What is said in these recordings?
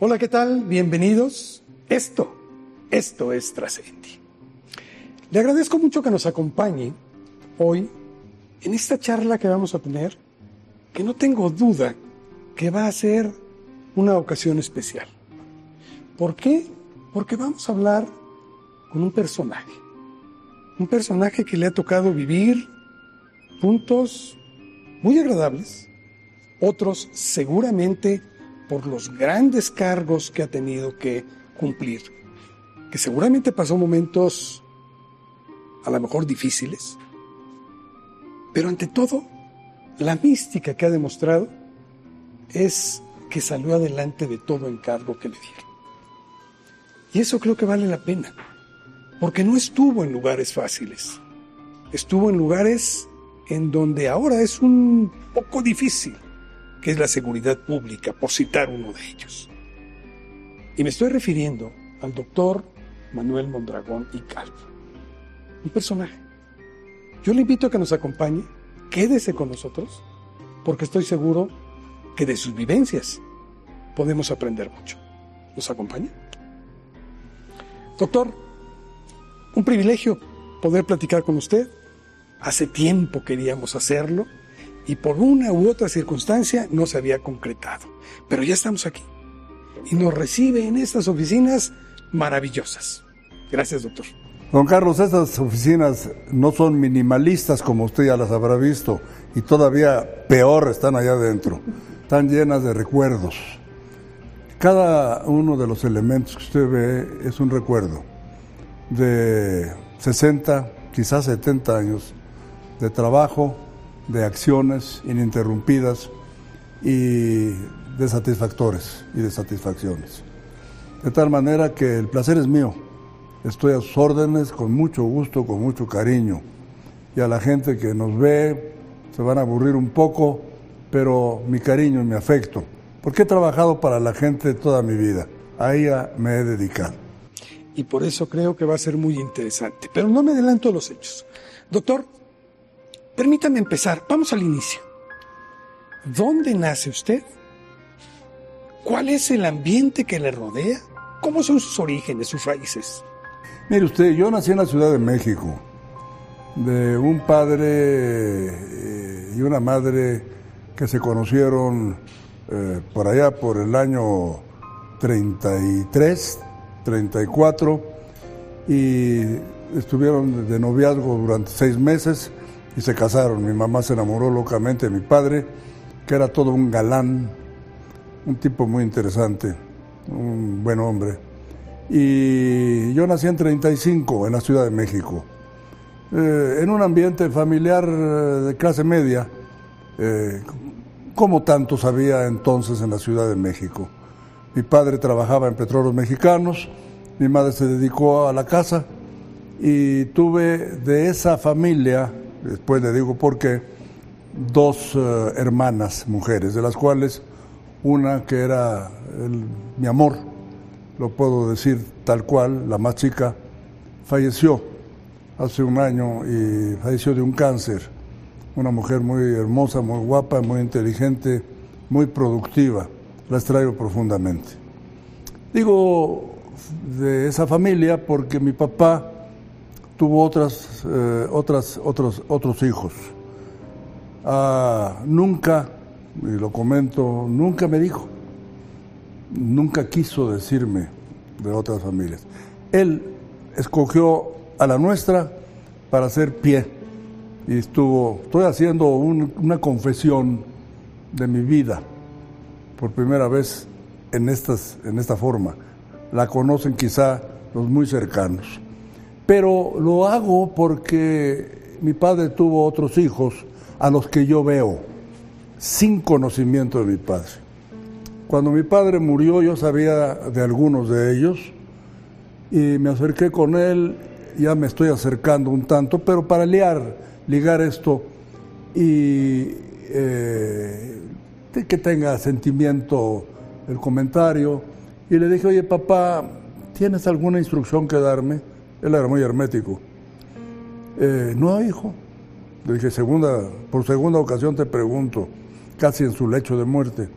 Hola, ¿qué tal? Bienvenidos. Esto, esto es Trascendi. Le agradezco mucho que nos acompañe hoy en esta charla que vamos a tener, que no tengo duda que va a ser una ocasión especial. ¿Por qué? Porque vamos a hablar con un personaje. Un personaje que le ha tocado vivir puntos muy agradables, otros seguramente por los grandes cargos que ha tenido que cumplir, que seguramente pasó momentos a lo mejor difíciles, pero ante todo, la mística que ha demostrado es que salió adelante de todo encargo que le dieron. Y eso creo que vale la pena, porque no estuvo en lugares fáciles, estuvo en lugares en donde ahora es un poco difícil, que es la seguridad pública, por citar uno de ellos. Y me estoy refiriendo al doctor Manuel Mondragón y Calvo, un personaje. Yo le invito a que nos acompañe, quédese con nosotros, porque estoy seguro que de sus vivencias podemos aprender mucho. ¿Nos acompaña? Doctor, un privilegio poder platicar con usted. Hace tiempo queríamos hacerlo y por una u otra circunstancia no se había concretado. Pero ya estamos aquí y nos recibe en estas oficinas maravillosas. Gracias, doctor. Don Carlos, estas oficinas no son minimalistas como usted ya las habrá visto y todavía peor están allá adentro. Están llenas de recuerdos. Cada uno de los elementos que usted ve es un recuerdo de 60, quizás 70 años de trabajo, de acciones ininterrumpidas y de satisfactores y de satisfacciones. De tal manera que el placer es mío. Estoy a sus órdenes con mucho gusto, con mucho cariño. Y a la gente que nos ve se van a aburrir un poco, pero mi cariño y mi afecto porque he trabajado para la gente toda mi vida. A ella me he dedicado. Y por eso creo que va a ser muy interesante. Pero no me adelanto a los hechos. Doctor, permítame empezar. Vamos al inicio. ¿Dónde nace usted? ¿Cuál es el ambiente que le rodea? ¿Cómo son sus orígenes, sus raíces? Mire usted, yo nací en la Ciudad de México, de un padre eh, y una madre que se conocieron eh, por allá por el año 33, 34, y estuvieron de noviazgo durante seis meses y se casaron. Mi mamá se enamoró locamente de mi padre, que era todo un galán, un tipo muy interesante, un buen hombre. Y yo nací en 35 en la Ciudad de México, eh, en un ambiente familiar eh, de clase media, como tantos había entonces en la Ciudad de México. Mi padre trabajaba en petróleos mexicanos, mi madre se dedicó a la casa y tuve de esa familia, después le digo por qué, dos eh, hermanas mujeres, de las cuales una que era mi amor, lo puedo decir tal cual, la más chica, falleció hace un año y falleció de un cáncer una mujer muy hermosa, muy guapa, muy inteligente, muy productiva. La extraigo profundamente. Digo de esa familia porque mi papá tuvo otras, eh, otras, otros, otros hijos. Ah, nunca, y lo comento, nunca me dijo, nunca quiso decirme de otras familias. Él escogió a la nuestra para hacer pie y estuvo, estoy haciendo una confesión de mi vida por primera vez en, estas, en esta forma. La conocen quizá los muy cercanos. Pero lo hago porque mi padre tuvo otros hijos a los que yo veo sin conocimiento de mi padre. Cuando mi padre murió yo sabía de algunos de ellos y me acerqué con él, ya me estoy acercando un tanto, pero para liar ligar esto y eh, que tenga sentimiento el comentario. Y le dije, oye papá, ¿tienes alguna instrucción que darme? Él era muy hermético. Eh, no, hijo. Le dije, segunda, por segunda ocasión te pregunto, casi en su lecho de muerte.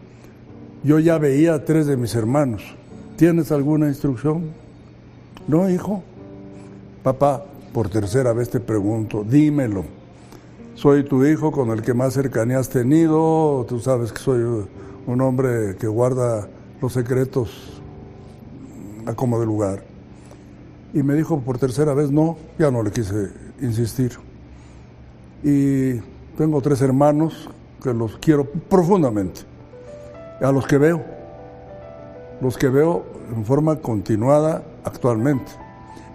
Yo ya veía a tres de mis hermanos. ¿Tienes alguna instrucción? No, hijo. Papá, por tercera vez te pregunto, dímelo. Soy tu hijo con el que más cercanía has tenido. Tú sabes que soy un hombre que guarda los secretos a como de lugar. Y me dijo por tercera vez, no, ya no le quise insistir. Y tengo tres hermanos que los quiero profundamente, a los que veo, los que veo en forma continuada actualmente.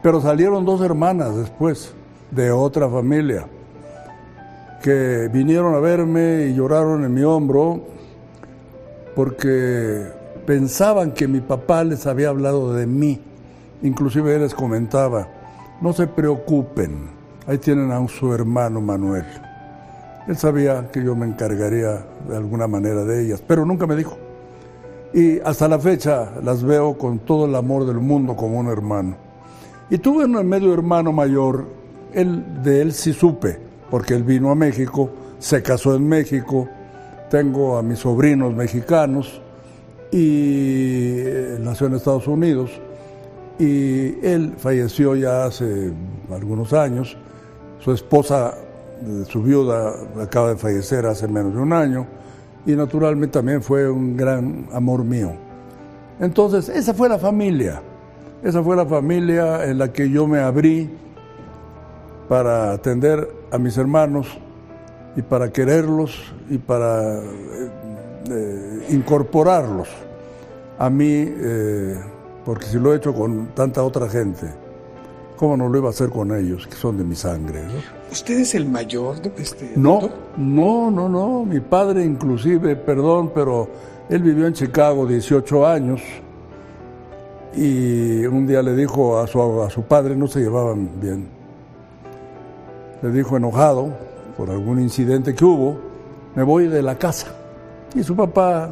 Pero salieron dos hermanas después, de otra familia, que vinieron a verme y lloraron en mi hombro porque pensaban que mi papá les había hablado de mí. Inclusive él les comentaba, no se preocupen, ahí tienen a su hermano Manuel. Él sabía que yo me encargaría de alguna manera de ellas, pero nunca me dijo. Y hasta la fecha las veo con todo el amor del mundo como un hermano. Y tuve un medio hermano mayor, él, de él sí supe, porque él vino a México, se casó en México, tengo a mis sobrinos mexicanos y eh, nació en Estados Unidos y él falleció ya hace algunos años, su esposa, eh, su viuda, acaba de fallecer hace menos de un año y naturalmente también fue un gran amor mío. Entonces, esa fue la familia. Esa fue la familia en la que yo me abrí para atender a mis hermanos y para quererlos y para eh, eh, incorporarlos a mí, eh, porque si lo he hecho con tanta otra gente, ¿cómo no lo iba a hacer con ellos, que son de mi sangre? ¿Usted es el mayor? Este, no, no, no, no. Mi padre inclusive, perdón, pero él vivió en Chicago 18 años y un día le dijo a su, a su padre, no se llevaban bien, le dijo enojado por algún incidente que hubo, me voy de la casa. Y su papá,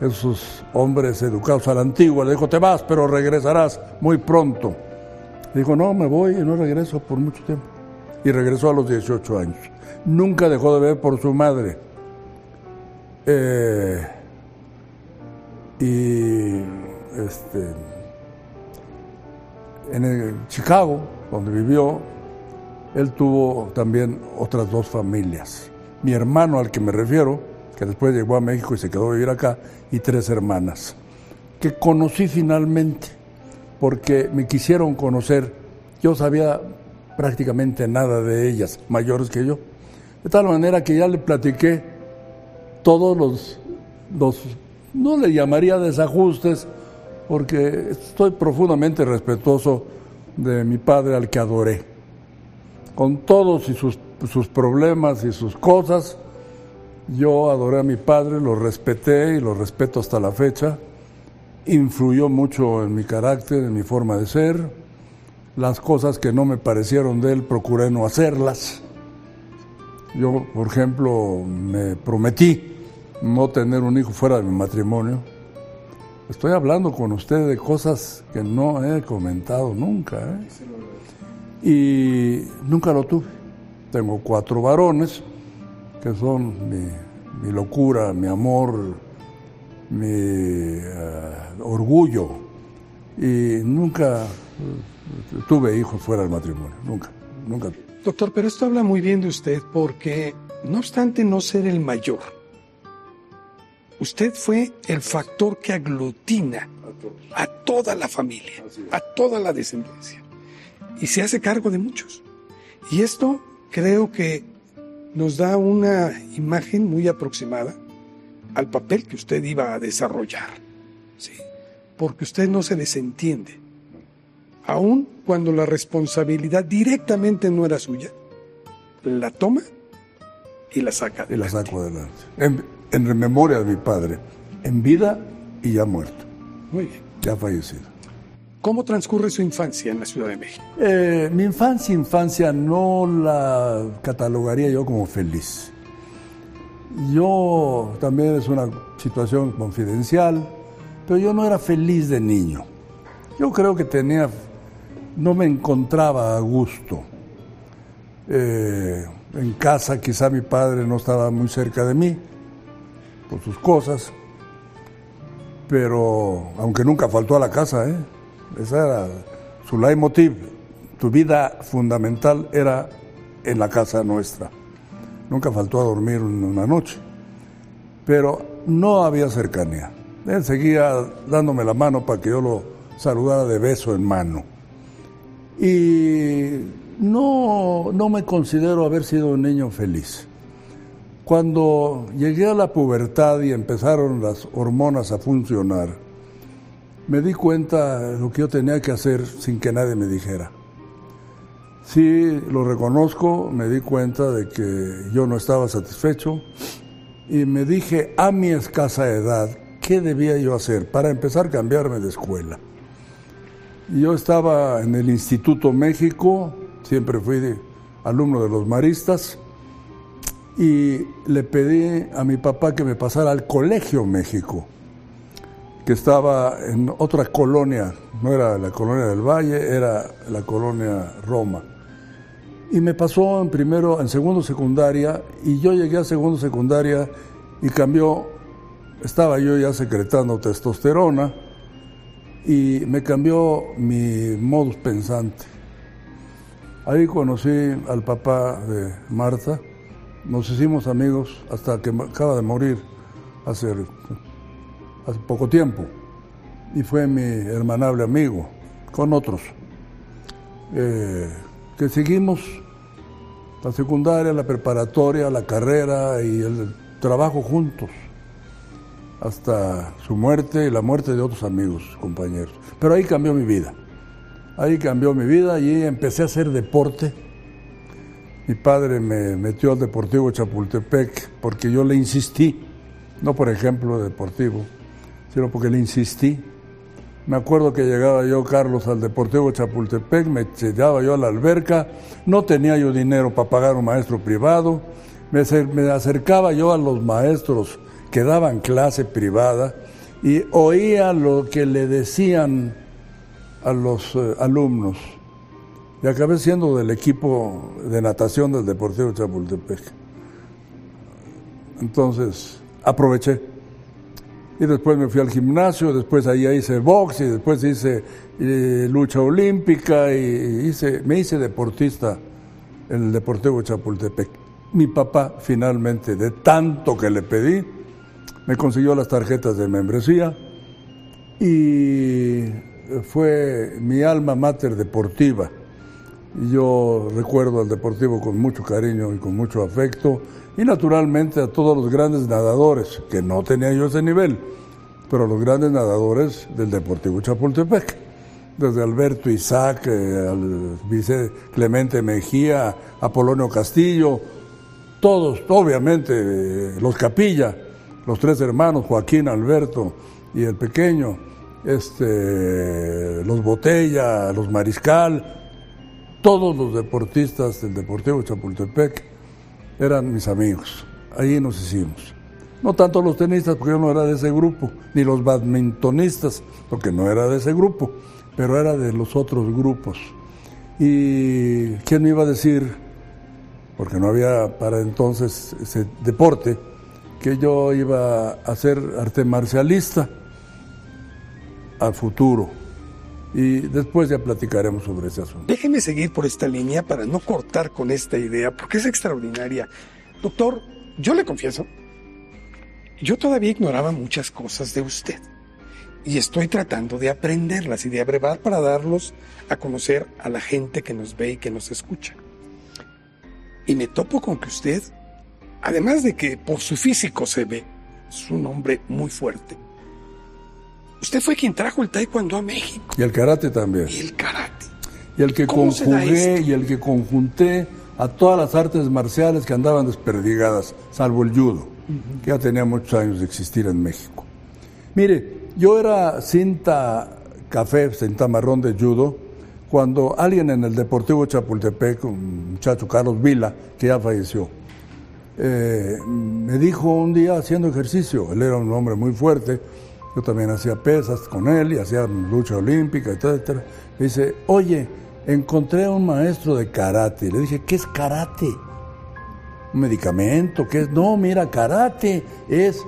esos hombres educados a la antigua, le dijo, te vas, pero regresarás muy pronto. dijo, no, me voy y no regreso por mucho tiempo. Y regresó a los 18 años. Nunca dejó de ver por su madre. Eh, y este, en Chicago, donde vivió, él tuvo también otras dos familias. Mi hermano al que me refiero, que después llegó a México y se quedó a vivir acá, y tres hermanas, que conocí finalmente, porque me quisieron conocer. Yo sabía prácticamente nada de ellas, mayores que yo. De tal manera que ya le platiqué todos los, los no le llamaría desajustes, porque estoy profundamente respetuoso de mi padre al que adoré. Con todos y sus, sus problemas y sus cosas, yo adoré a mi padre, lo respeté y lo respeto hasta la fecha. Influyó mucho en mi carácter, en mi forma de ser. Las cosas que no me parecieron de él, procuré no hacerlas. Yo, por ejemplo, me prometí no tener un hijo fuera de mi matrimonio Estoy hablando con usted de cosas que no he comentado nunca. ¿eh? Y nunca lo tuve. Tengo cuatro varones que son mi, locura, mi amor, mi eh, orgullo. Y nunca eh, tuve hijos fuera del matrimonio. Nunca, nunca. Doctor, pero esto habla muy bien de usted porque, no obstante no ser el mayor, Usted fue el factor que aglutina a toda la familia, a toda la descendencia. Y se hace cargo de muchos. Y esto creo que nos da una imagen muy aproximada al papel que usted iba a desarrollar. ¿sí? Porque usted no se desentiende. Aun cuando la responsabilidad directamente no era suya, la toma y la saca adelante. Y la saco adelante en memoria de mi padre, en vida y ya muerto. Muy bien. Ya fallecido. ¿Cómo transcurre su infancia en la Ciudad de México? Eh, mi infancia, infancia no la catalogaría yo como feliz. Yo también es una situación confidencial, pero yo no era feliz de niño. Yo creo que tenía, no me encontraba a gusto. Eh, en casa quizá mi padre no estaba muy cerca de mí, por sus cosas. pero aunque nunca faltó a la casa, ¿eh? Esa era su leitmotiv, tu vida fundamental era en la casa nuestra. Nunca faltó a dormir una noche, pero no había cercanía. Él seguía dándome la mano para que yo lo saludara de beso en mano. Y no, no me considero haber sido un niño feliz. Cuando llegué a la pubertad y empezaron las hormonas a funcionar, me di cuenta de lo que yo tenía que hacer sin que nadie me dijera. Sí, lo reconozco, me di cuenta de que yo no estaba satisfecho y me dije a mi escasa edad qué debía yo hacer para empezar a cambiarme de escuela. Yo estaba en el Instituto México, siempre fui alumno de los maristas, y le pedí a mi papá que me pasara al Colegio México, que estaba en otra colonia, no era la colonia del Valle, era la colonia Roma. Y me pasó en primero, en segundo secundaria, y yo llegué a segundo secundaria y cambió, estaba yo ya secretando testosterona, y me cambió mi modus pensante. Ahí conocí al papá de Marta, nos hicimos amigos hasta que acaba de morir hace, hace poco tiempo, y fue mi hermanable amigo, con otros, eh, que seguimos la secundaria, la preparatoria, la carrera y el trabajo juntos hasta su muerte y la muerte de otros amigos, compañeros. Pero ahí cambió mi vida. Ahí cambió mi vida y empecé a hacer deporte. Mi padre me metió al Deportivo Chapultepec porque yo le insistí, no por ejemplo deportivo, sino porque le insistí. Me acuerdo que llegaba yo, Carlos, al Deportivo Chapultepec, me llevaba yo a la alberca, no tenía yo dinero para pagar un maestro privado, me, me acercaba yo a los maestros que daban clase privada y oía lo que le decían a los eh, alumnos. Y acabé siendo del equipo de natación del Deportivo Chapultepec. Entonces, aproveché. Y después me fui al gimnasio, después ahí hice box y después hice eh, lucha olímpica y hice, me hice deportista en el Deportivo Chapultepec. Mi papá finalmente, de tanto que le pedí, me consiguió las tarjetas de membresía y fue mi alma mater deportiva. Yo recuerdo al deportivo con mucho cariño y con mucho afecto y naturalmente a todos los grandes nadadores, que no tenía yo ese nivel, pero los grandes nadadores del Deportivo Chapultepec, desde Alberto Isaac, eh, al vice Clemente Mejía, Apolonio Castillo, todos, obviamente, eh, los Capilla, los tres hermanos, Joaquín, Alberto y el pequeño, este, los Botella, los Mariscal, todos los deportistas del Deportivo Chapultepec eran mis amigos. Ahí nos hicimos. No tanto los tenistas, porque yo no era de ese grupo, ni los badmintonistas, porque no era de ese grupo, pero era de los otros grupos. ¿Y quién me iba a decir? Porque no había para entonces ese deporte que yo iba a ser arte marcialista al futuro. Y después ya platicaremos sobre ese asunto. Déjeme seguir por esta línea para no cortar con esta idea, porque es extraordinaria. Doctor, yo le confieso, yo todavía ignoraba muchas cosas de usted. Y estoy tratando de aprenderlas y de abrevar para darlos a conocer a la gente que nos ve y que nos escucha. Y me topo con que usted además de que por su físico se ve, es un hombre muy fuerte. Usted fue quien trajo el taekwondo a México. Y el karate también. Y el karate. Y el que conjugué y el que conjunté a todas las artes marciales que andaban desperdigadas, salvo el judo, que ya tenía muchos años de existir en México. Mire, yo era cinta café, cinta marrón de judo, cuando alguien en el Deportivo Chapultepec, un muchacho Carlos Vila, que ya falleció, eh, me dijo un día haciendo ejercicio, él era un hombre muy fuerte, yo también hacía pesas con él y hacía lucha olímpica, etc. Me dice, oye, encontré un maestro de karate. Le dije, ¿qué es karate? ¿Un medicamento? ¿Qué es? No, mira, karate es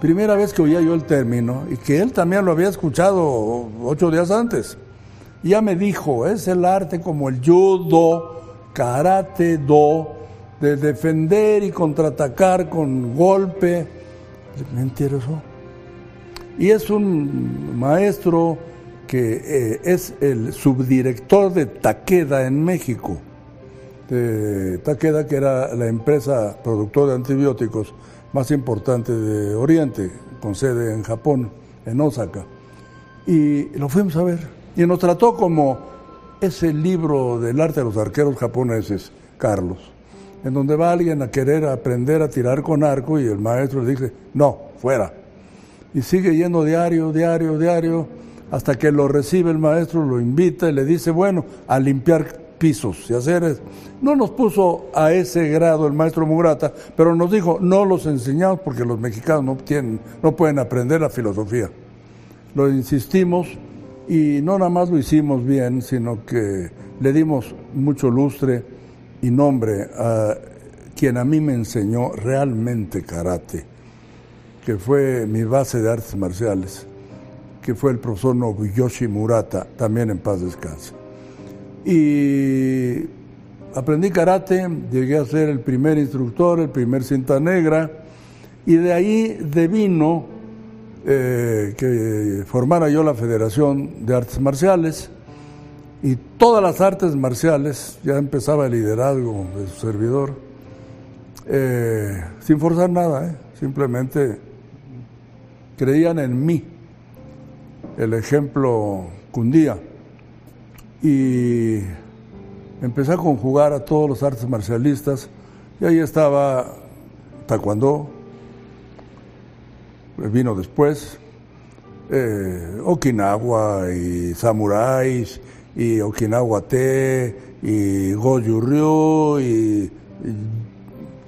primera vez que oía yo el término y que él también lo había escuchado ocho días antes. Ya me dijo, es el arte como el judo, karate, do, de defender y contraatacar con golpe. Me. Y es un maestro que eh, es el subdirector de Takeda en México. De Takeda, que era la empresa productora de antibióticos más importante de Oriente, con sede en Japón, en Osaka. Y lo fuimos a ver. Y nos trató como ese libro del arte de los arqueros japoneses, Carlos, en donde va alguien a querer aprender a tirar con arco y el maestro le dice, no, fuera y sigue yendo diario, diario, diario, hasta que lo recibe el maestro, lo invita y le dice, bueno, a limpiar pisos y hacer eso. No nos puso a ese grado el maestro Murata, pero nos dijo, no los enseñamos porque los mexicanos no, tienen, no pueden aprender la filosofía. Lo insistimos y no nada más lo hicimos bien, sino que le dimos mucho lustre y nombre a quien a mí me enseñó realmente karate que fue mi base de artes marciales, que fue el profesor Nobuyoshi Murata, también en paz descanse. Y aprendí karate, llegué a ser el primer instructor, el primer cinta negra, y de ahí devino eh, que formara yo la Federación de Artes Marciales, y todas las artes marciales, ya empezaba el liderazgo de su servidor, eh, sin forzar nada, eh, simplemente creían en mí. El ejemplo cundía. Y empecé a conjugar a todos los artes marcialistas y ahí estaba taekwondo, vino después, eh, Okinawa y samuráis y Okinawa Te y Goju Ryu y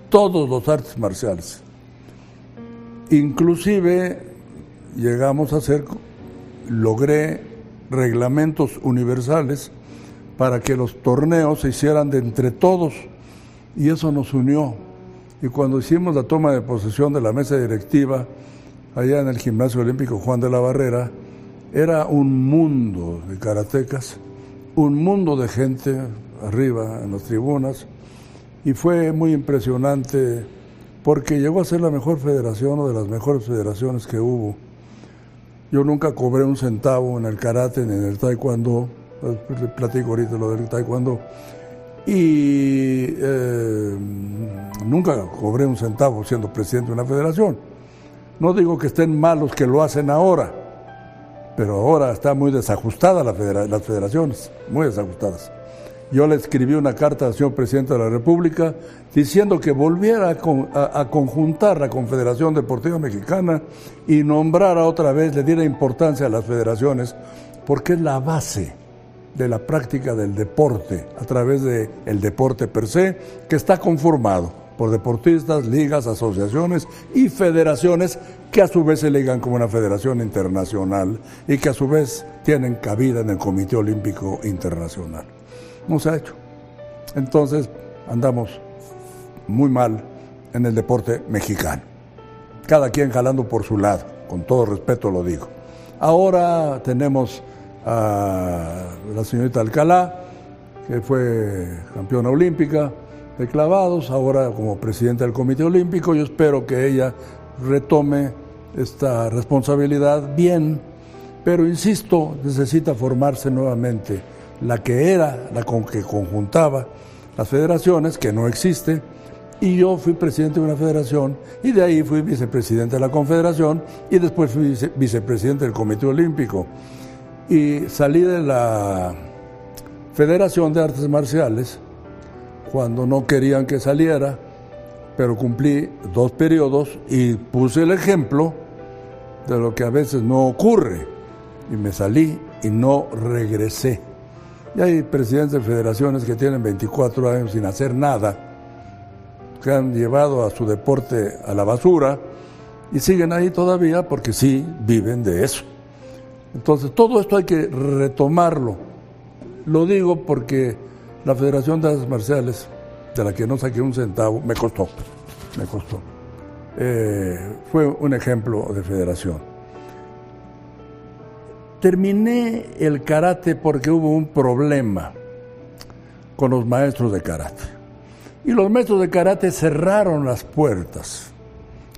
todos los artes marciales. Inclusive llegamos a hacer, logré reglamentos universales para que los torneos se hicieran de entre todos. Y eso nos unió. Y cuando hicimos la toma de posesión de la mesa directiva allá en el Gimnasio Olímpico Juan de la Barrera, era un mundo de karatecas, un mundo de gente arriba en las tribunas. Y fue muy impresionante porque llegó a ser la mejor federación o de las mejores federaciones que hubo yo nunca cobré un centavo en el karate ni en el taekwondo, platico ahorita lo del taekwondo, y eh, nunca cobré un centavo siendo presidente de una federación. No digo que estén malos que lo hacen ahora, pero ahora está muy desajustada la las federaciones, muy desajustadas. Yo le escribí una carta al señor presidente de la República diciendo que volviera a, conjuntar la Confederación Deportiva Mexicana y nombrara otra vez, le diera importancia a las federaciones, porque es la base de la práctica del deporte a través del el deporte per se, que está conformado por deportistas, ligas, asociaciones y federaciones que a su vez se ligan como una federación internacional y que a su vez tienen cabida en el Comité Olímpico Internacional no se ha hecho. Entonces andamos muy mal en el deporte mexicano. Cada quien jalando por su lado, con todo respeto lo digo. Ahora tenemos a la señorita Alcalá, que fue campeona olímpica de clavados, ahora como presidenta del Comité Olímpico. Yo espero que ella retome esta responsabilidad bien, pero insisto, necesita formarse nuevamente la que era, la con que conjuntaba las federaciones, que no existe, y yo fui presidente de una federación y de ahí fui vicepresidente de la confederación y después fui vicepresidente del Comité Olímpico. Y salí de la Federación de Artes Marciales cuando no querían que saliera, pero cumplí dos periodos y puse el ejemplo de lo que a veces no ocurre. Y me salí y no regresé. Y hay presidentes de federaciones que tienen 24 años sin hacer nada, que han llevado a su deporte a la basura y siguen ahí todavía porque sí viven de eso. Entonces, todo esto hay que retomarlo. Lo digo porque la Federación de Artes Marciales, de la que no saqué un centavo, me costó, me costó. eh, fue un ejemplo de federación. Terminé el karate porque hubo un problema con los maestros de karate. Y los maestros de karate cerraron las puertas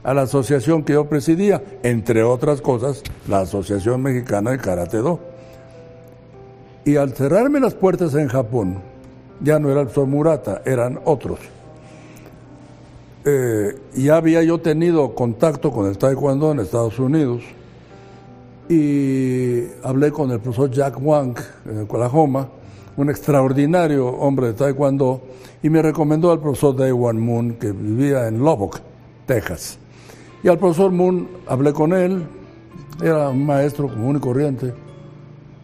a la asociación que yo presidía, entre otras cosas, la Asociación Mexicana de Karate Do. Y al cerrarme las puertas en Japón, ya no era el Murata, eran otros. Eh, ya había yo tenido contacto con el Taekwondo en Estados Unidos y hablé con el profesor Jack Wang en Oklahoma, un extraordinario hombre de Taekwondo, y me recomendó al profesor Daewon Moon, que vivía en Lubbock, Texas. Y al profesor Moon hablé con él, era un maestro común y corriente,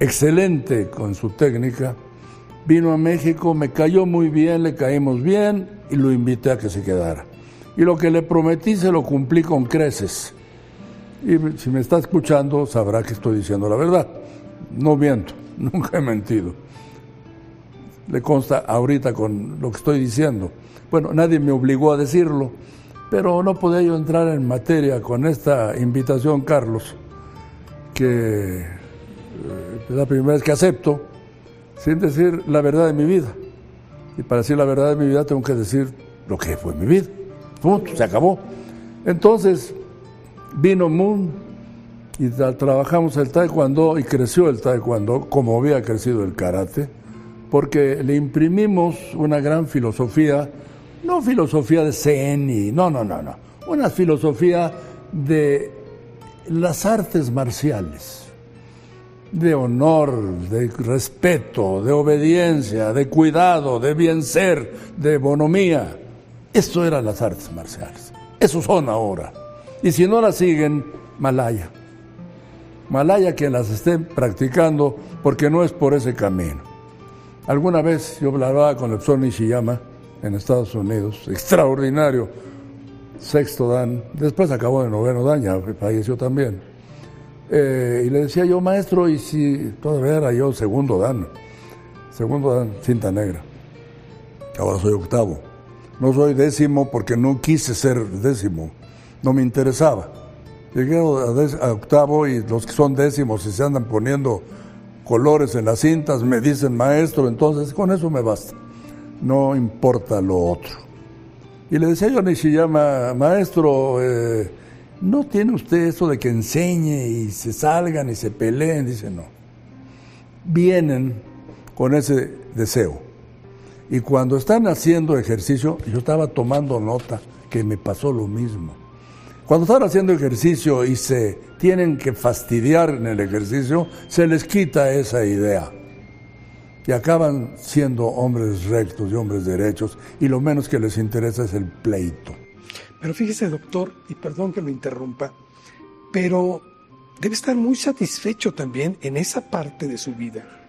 excelente con su técnica. Vino a México, me cayó muy bien, le caímos bien y lo invité a que se quedara. Y lo que le prometí se lo cumplí con creces. Y si me está escuchando, sabrá que estoy diciendo la verdad. No miento, nunca he mentido. Le consta ahorita con lo que estoy diciendo. Bueno, nadie me obligó a decirlo, pero no podía yo entrar en materia con esta invitación, Carlos, que eh, es la primera vez que acepto, sin decir la verdad de mi vida. Y para decir la verdad de mi vida tengo que decir lo que fue mi vida. Punto, se acabó. Entonces vino Moon y trabajamos el taekwondo y creció el taekwondo como había crecido el karate, porque le imprimimos una gran filosofía, no filosofía de zen y no, no, no, no, una filosofía de las artes marciales, de honor, de respeto, de obediencia, de cuidado, de bien ser, de bonomía. Esto eran las artes marciales. Eso son ahora. Y si no las siguen, Malaya. Malaya que las estén practicando porque no es por ese camino. Alguna vez yo hablaba con el profesor Nishiyama en Estados Unidos, extraordinario, sexto dan, después acabó de noveno dan, ya falleció también. Eh, y le decía yo, maestro, y si todavía era yo segundo dan, segundo dan, cinta negra. Ahora soy octavo. No soy décimo porque no quise ser décimo, no me interesaba. Llegué a, octavo y los que son décimos y se andan poniendo colores en las cintas me dicen maestro, entonces con eso me basta. No importa lo otro. Y le decía yo a Nishiyama, maestro, eh, ¿no tiene usted eso de que enseñe y se salgan y se peleen? Dice, no. Vienen con ese deseo y cuando están haciendo ejercicio, yo estaba tomando nota que me pasó lo mismo. Cuando están haciendo ejercicio y se tienen que fastidiar en el ejercicio, se les quita esa idea. Y acaban siendo hombres rectos y hombres derechos, y lo menos que les interesa es el pleito. Pero fíjese, doctor, y perdón que lo interrumpa, pero debe estar muy satisfecho también en esa parte de su vida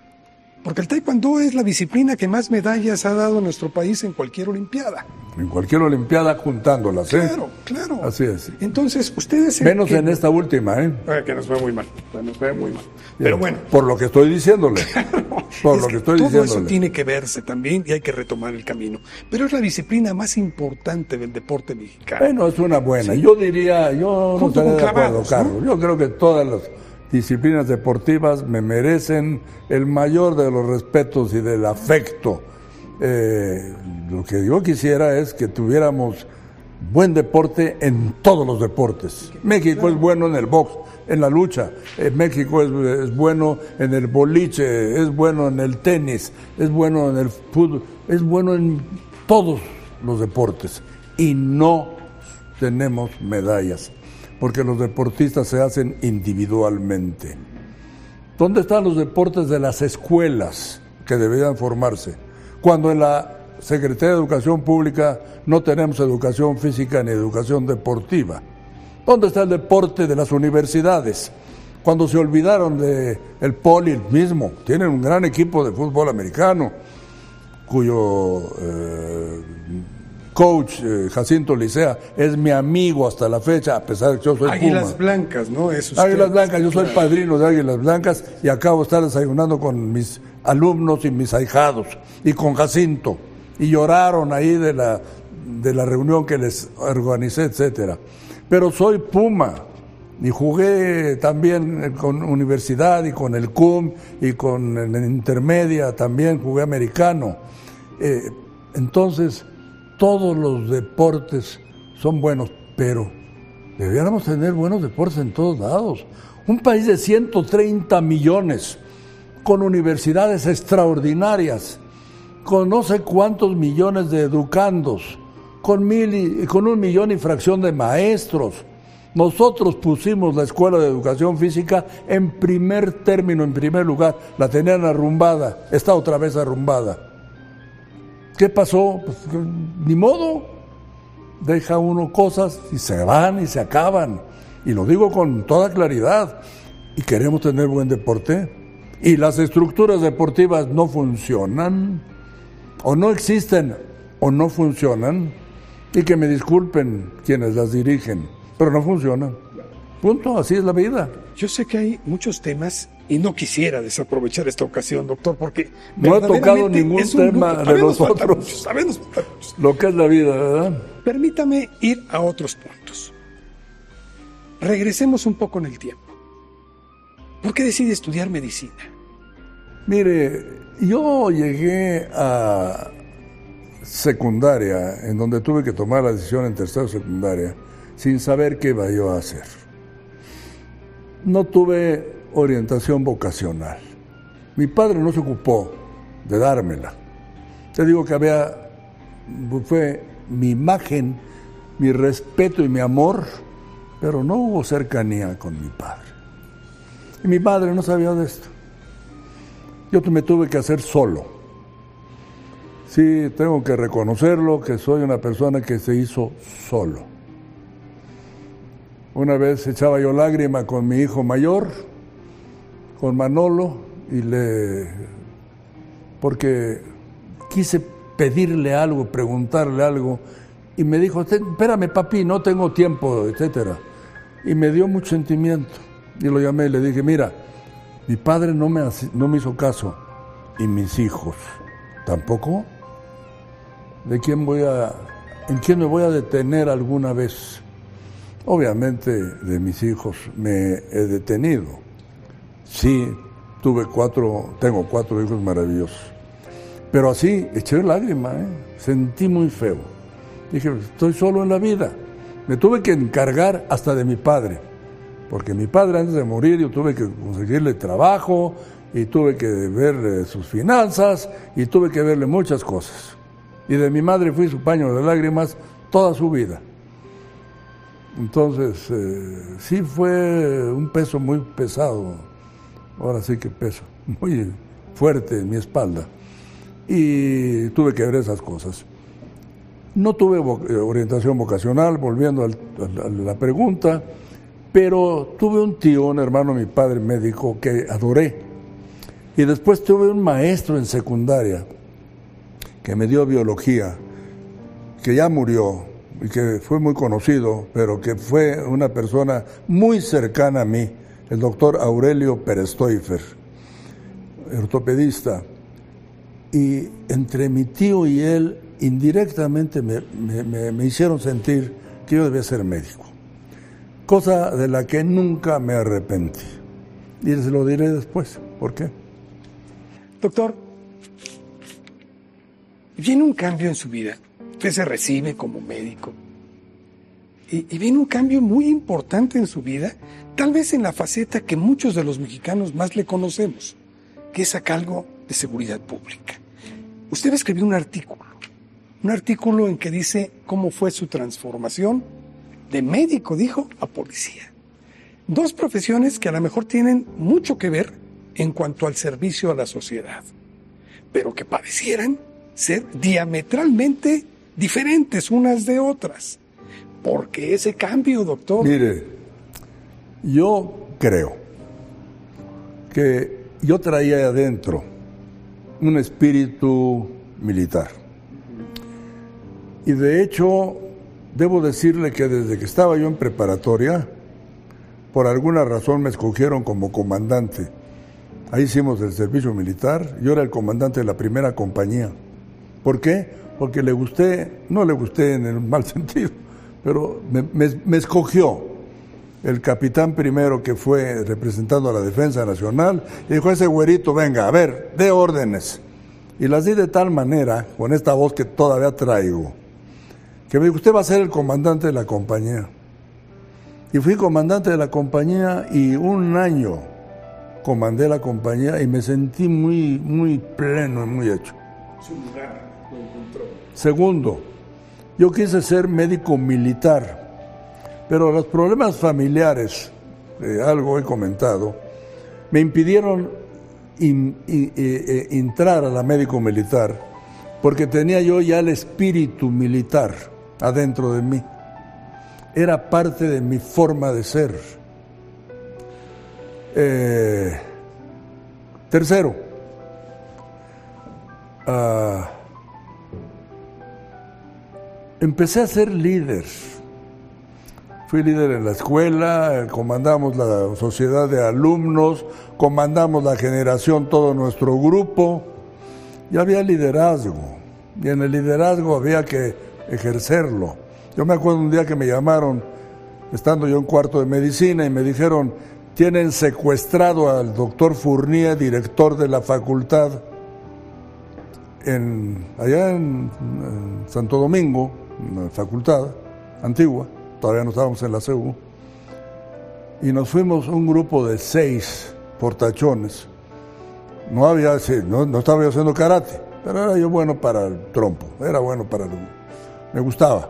porque el taekwondo es la disciplina que más medallas ha dado a nuestro país en cualquier olimpiada. En cualquier olimpiada juntándolas, ¿eh? Claro, claro. Así es. Entonces, ustedes... Menos en esta última, ¿eh? ¿eh? Que nos fue muy mal, nos fue muy mal. Pero bueno. Por lo que estoy diciéndole. por lo que, estoy todo diciéndole. eso tiene que verse también y hay que retomar el camino. Pero es la disciplina más importante del deporte mexicano. Bueno, es una buena. Yo diría, yo no estaría de acuerdo, Carlos. Yo creo que todas las disciplinas deportivas me merecen el mayor de los respetos y del afecto. Eh, lo que yo quisiera es que tuviéramos buen deporte en todos los deportes. México es bueno en el box, en la lucha. Eh, México es, es, bueno en el boliche, es bueno en el tenis, es bueno en el fútbol, es bueno en todos los deportes. Y no tenemos medallas porque los deportistas se hacen individualmente. ¿Dónde están los deportes de las escuelas que deberían formarse? Cuando en la Secretaría de Educación Pública no tenemos educación física ni educación deportiva. ¿Dónde está el deporte de las universidades? Cuando se olvidaron de el poli mismo, tienen un gran equipo de fútbol americano, cuyo eh, coach eh, Jacinto Licea es mi amigo hasta la fecha, a pesar de que yo soy Águilas Blancas, ¿no? Águilas Blancas, yo soy padrino de Águilas Blancas y acabo de estar desayunando con mis alumnos y mis ahijados y con Jacinto. Y lloraron ahí de la de la reunión que les organicé, etcétera. Pero soy Puma y jugué también con universidad y con el CUM y con intermedia también jugué americano. Eh, entonces, todos los deportes son buenos, pero debiéramos tener buenos deportes en todos lados. Un país de 130 millones, con universidades extraordinarias, con no sé cuántos millones de educandos, con, mil y, con un millón y fracción de maestros. Nosotros pusimos la Escuela de Educación Física en primer término, en primer lugar. La tenían arrumbada, está otra vez arrumbada. ¿Qué pasó? Pues, ni modo. Deja uno cosas y se van y se acaban. Y lo digo con toda claridad. Y queremos tener buen deporte. Y las estructuras deportivas no funcionan. O no existen o no funcionan. Y que me disculpen quienes las dirigen. Pero no funcionan. Punto, así es la vida. Yo sé que hay muchos temas y no quisiera desaprovechar esta ocasión, doctor, porque no he tocado ningún tema de los otros. Lo que es la vida, ¿verdad? Permítame ir a otros puntos. Regresemos un poco en el tiempo. ¿Por qué decide estudiar medicina? Mire, yo llegué a secundaria, en donde tuve que tomar la decisión en tercera secundaria, sin saber qué iba yo a hacer. No tuve orientación vocacional. Mi padre no se ocupó de dármela. Te digo que había, fue mi imagen, mi respeto y mi amor, pero no hubo cercanía con mi padre. Y mi padre no sabía de esto. Yo me tuve que hacer solo. Sí, tengo que reconocerlo, que soy una persona que se hizo solo. Una vez echaba yo lágrima con mi hijo mayor, con Manolo y le porque quise pedirle algo, preguntarle algo y me dijo, espérame papi, no tengo tiempo, etcétera. Y me dio mucho sentimiento. Y lo llamé y le dije, mira, mi padre no me, no me hizo caso y mis hijos tampoco. ¿De quién voy a, en quién me voy a detener alguna vez? Obviamente de mis hijos me he detenido Sí, tuve cuatro, tengo cuatro hijos maravillosos. Pero así, eché lágrima, ¿eh? sentí muy feo. Dije, estoy solo en la vida. Me tuve que encargar hasta de mi padre, porque mi padre antes de morir yo tuve que conseguirle trabajo y tuve que ver sus finanzas y tuve que verle muchas cosas. Y de mi madre fui su paño de lágrimas toda su vida. Entonces, eh, sí fue un peso muy pesado ahora sí que peso, muy fuerte en mi espalda. Y tuve que ver esas cosas. No tuve eh, orientación vocacional, volviendo a la pregunta, pero tuve un tío, un hermano mi padre médico, que adoré. Y después tuve un maestro en secundaria que me dio biología, que ya murió y que fue muy conocido, pero que fue una persona muy cercana a mí el doctor Aurelio Perestoifer, ortopedista, y entre mi tío y él indirectamente me, hicieron sentir que yo debía ser médico, cosa de la que nunca me arrepentí. Y les lo diré después. ¿Por qué? Doctor, viene un cambio en su vida. Usted se recibe como médico y, viene un cambio muy importante en su vida, tal vez en la faceta que muchos de los mexicanos más le conocemos, que es a cargo de seguridad pública. Usted escribió un artículo, un artículo en que dice cómo fue su transformación de médico, dijo, a policía. Dos profesiones que a lo mejor tienen mucho que ver en cuanto al servicio a la sociedad, pero que parecieran ser diametralmente diferentes unas de otras. ¿Por qué ese cambio, doctor? Mire, yo creo que yo traía adentro un espíritu militar. Y de hecho, debo decirle que desde que estaba yo en preparatoria, por alguna razón me escogieron como comandante. Ahí hicimos el servicio militar, yo era el comandante de la primera compañía. ¿Por qué? porque le gusté, no le gusté en el mal sentido, pero me, me- me escogió el capitán primero que fue representando a la defensa nacional y dijo, ese güerito, venga, a ver, dé órdenes. Y las di de tal manera, con esta voz que todavía traigo, que me dijo, usted va a ser el comandante de la compañía. Y fui comandante de la compañía y un año comandé la compañía y me sentí muy, muy pleno y muy hecho. Segundo, yo quise ser médico militar, pero los problemas familiares, eh, algo he comentado, me impidieron eh, entrar a la médico militar porque tenía yo ya el espíritu militar adentro de mí. Era parte de mi forma de ser. Eh, tercero, ah, empecé a ser líder. Fui líder en la escuela, comandamos la sociedad de alumnos, comandamos la generación, todo nuestro grupo. Y había liderazgo. Y en el liderazgo había que ejercerlo. Yo me acuerdo un día que me llamaron, estando yo en cuarto de medicina, y me dijeron, tienen secuestrado al doctor Fournier, director de la facultad, en, allá en Santo Domingo, facultad antigua, todavía no estábamos en la CEU, y nos fuimos un grupo de seis portachones. No había, no, no estaba yo haciendo karate, pero era yo bueno para el trompo, era bueno para el, me gustaba.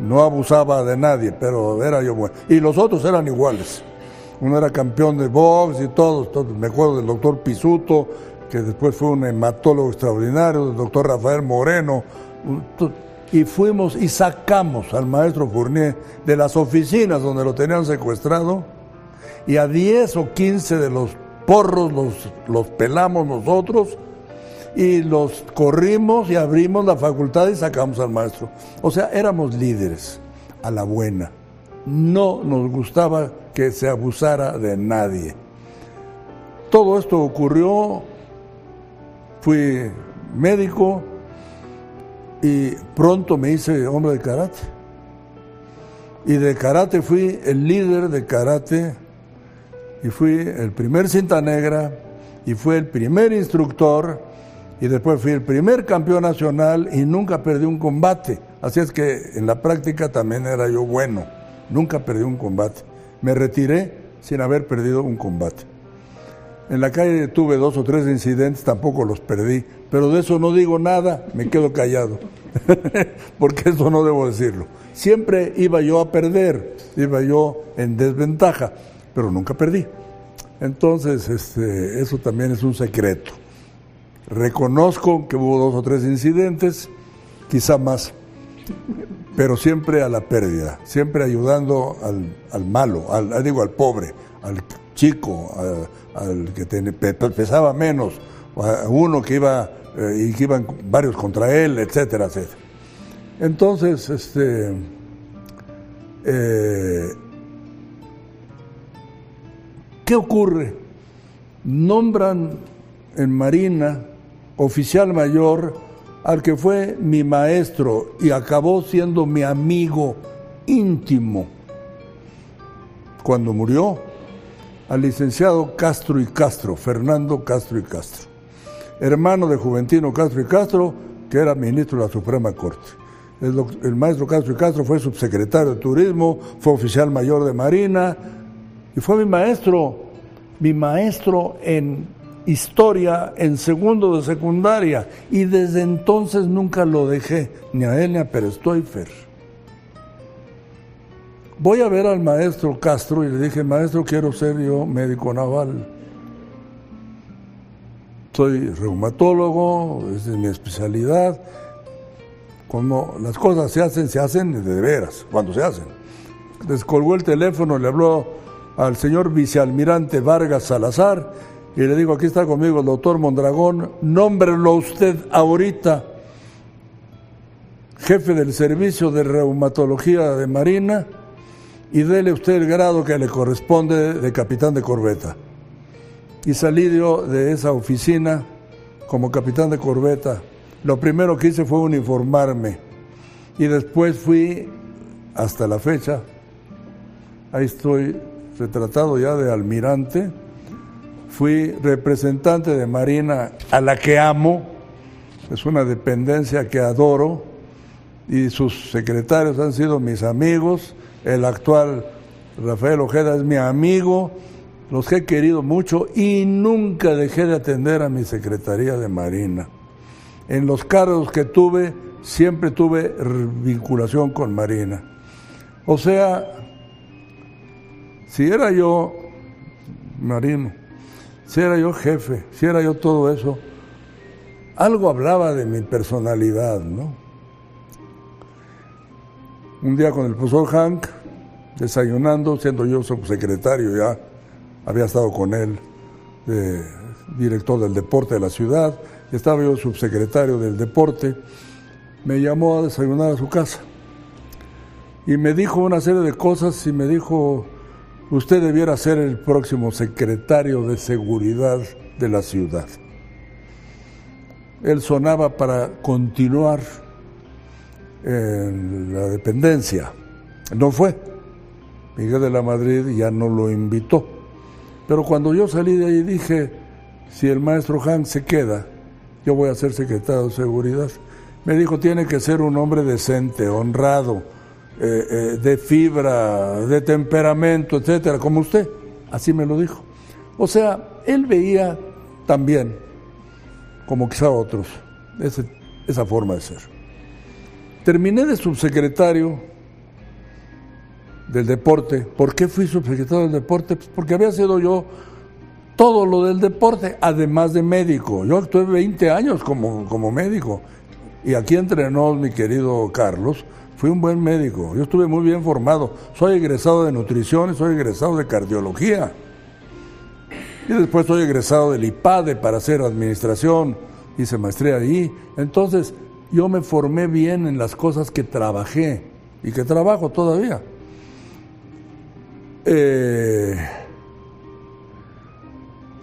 No abusaba de nadie, pero era yo bueno. Y los otros eran iguales. Uno era campeón de box y todos, todos. Me acuerdo del doctor Pisuto, que después fue un hematólogo extraordinario, del doctor Rafael Moreno. Y fuimos y sacamos al maestro Fournier de las oficinas donde lo tenían secuestrado y a 10 o 15 de los porros los, los pelamos nosotros y los corrimos y abrimos la facultad y sacamos al maestro. O sea, éramos líderes a la buena. No nos gustaba que se abusara de nadie. Todo esto ocurrió, fui médico y pronto me hice hombre de karate. Y de karate fui el líder de karate y fui el primer cinta negra y fui el primer instructor y después fui el primer campeón nacional y nunca perdí un combate. Así es que en la práctica también era yo bueno, nunca perdí un combate. Me retiré sin haber perdido un combate. En la calle tuve dos o tres incidentes, tampoco los perdí, pero de eso no digo nada, me quedo callado, porque eso no debo decirlo. Siempre iba yo a perder, iba yo en desventaja, pero nunca perdí. Entonces, este, eso también es un secreto. Reconozco que hubo dos o tres incidentes, quizá más, pero siempre a la pérdida, siempre ayudando al, al malo, al, digo al pobre, al chico, al que pesaba menos, a uno que iba eh, y que iban varios contra él, etcétera, etcétera. Entonces, este, eh, ¿qué ocurre? Nombran en Marina oficial mayor al que fue mi maestro y acabó siendo mi amigo íntimo cuando murió, al licenciado Castro y Castro, Fernando Castro y Castro, hermano de Juventino Castro y Castro, que era ministro de la Suprema Corte. El, maestro Castro y Castro fue subsecretario de Turismo, fue oficial mayor de Marina y fue mi maestro, mi maestro en historia en segundo de secundaria y desde entonces nunca lo dejé, ni a él ni a Perestoifer. Voy a ver al maestro Castro y le dije, maestro, quiero ser yo médico naval. Soy reumatólogo, esa es mi especialidad. Cuando las cosas se hacen, se hacen de veras, cuando se hacen. Descolgó el teléfono, le habló al señor vicealmirante Vargas Salazar y le digo, aquí está conmigo el doctor Mondragón, nómbrelo usted ahorita jefe del servicio de reumatología de Marina y dele usted el grado que le corresponde de capitán de corbeta. Y salí yo de esa oficina como capitán de corbeta. Lo primero que hice fue uniformarme y después fui hasta la fecha, ahí estoy retratado ya de almirante, fui representante de Marina a la que amo, es una dependencia que adoro y sus secretarios han sido mis amigos, el actual Rafael Ojeda es mi amigo, los he querido mucho y nunca dejé de atender a mi Secretaría de Marina. En los cargos que tuve, siempre tuve vinculación con Marina. O sea, si era yo marino, si era yo jefe, si era yo todo eso, algo hablaba de mi personalidad, ¿no? Un día con el profesor Hank, desayunando, siendo yo subsecretario ya, había estado con él, director del deporte de la ciudad, estaba yo subsecretario del deporte, me llamó a desayunar a su casa y me dijo una serie de cosas y me dijo, usted debiera ser el próximo secretario de seguridad de la ciudad. Él sonaba para continuar en la dependencia. No fue. Miguel de la Madrid ya no lo invitó. Pero cuando yo salí de ahí dije, si el maestro Han se queda, yo voy a ser secretario de seguridad. Me dijo, tiene que ser un hombre decente, honrado, eh, eh, de fibra, de temperamento, etcétera, como usted. Así me lo dijo. O sea, él veía también, como quizá otros, esa forma de ser. Terminé de subsecretario del deporte. ¿Por qué fui subsecretario del deporte? Pues porque había sido yo todo lo del deporte, además de médico. Yo actué 20 años como, como médico. Y aquí entrenó mi querido Carlos. Fui un buen médico. Yo estuve muy bien formado. Soy egresado de nutrición y soy egresado de cardiología. Y después soy egresado del IPADE para hacer administración. Hice maestría ahí. Entonces, yo me formé bien en las cosas que trabajé y que trabajo todavía. Eh,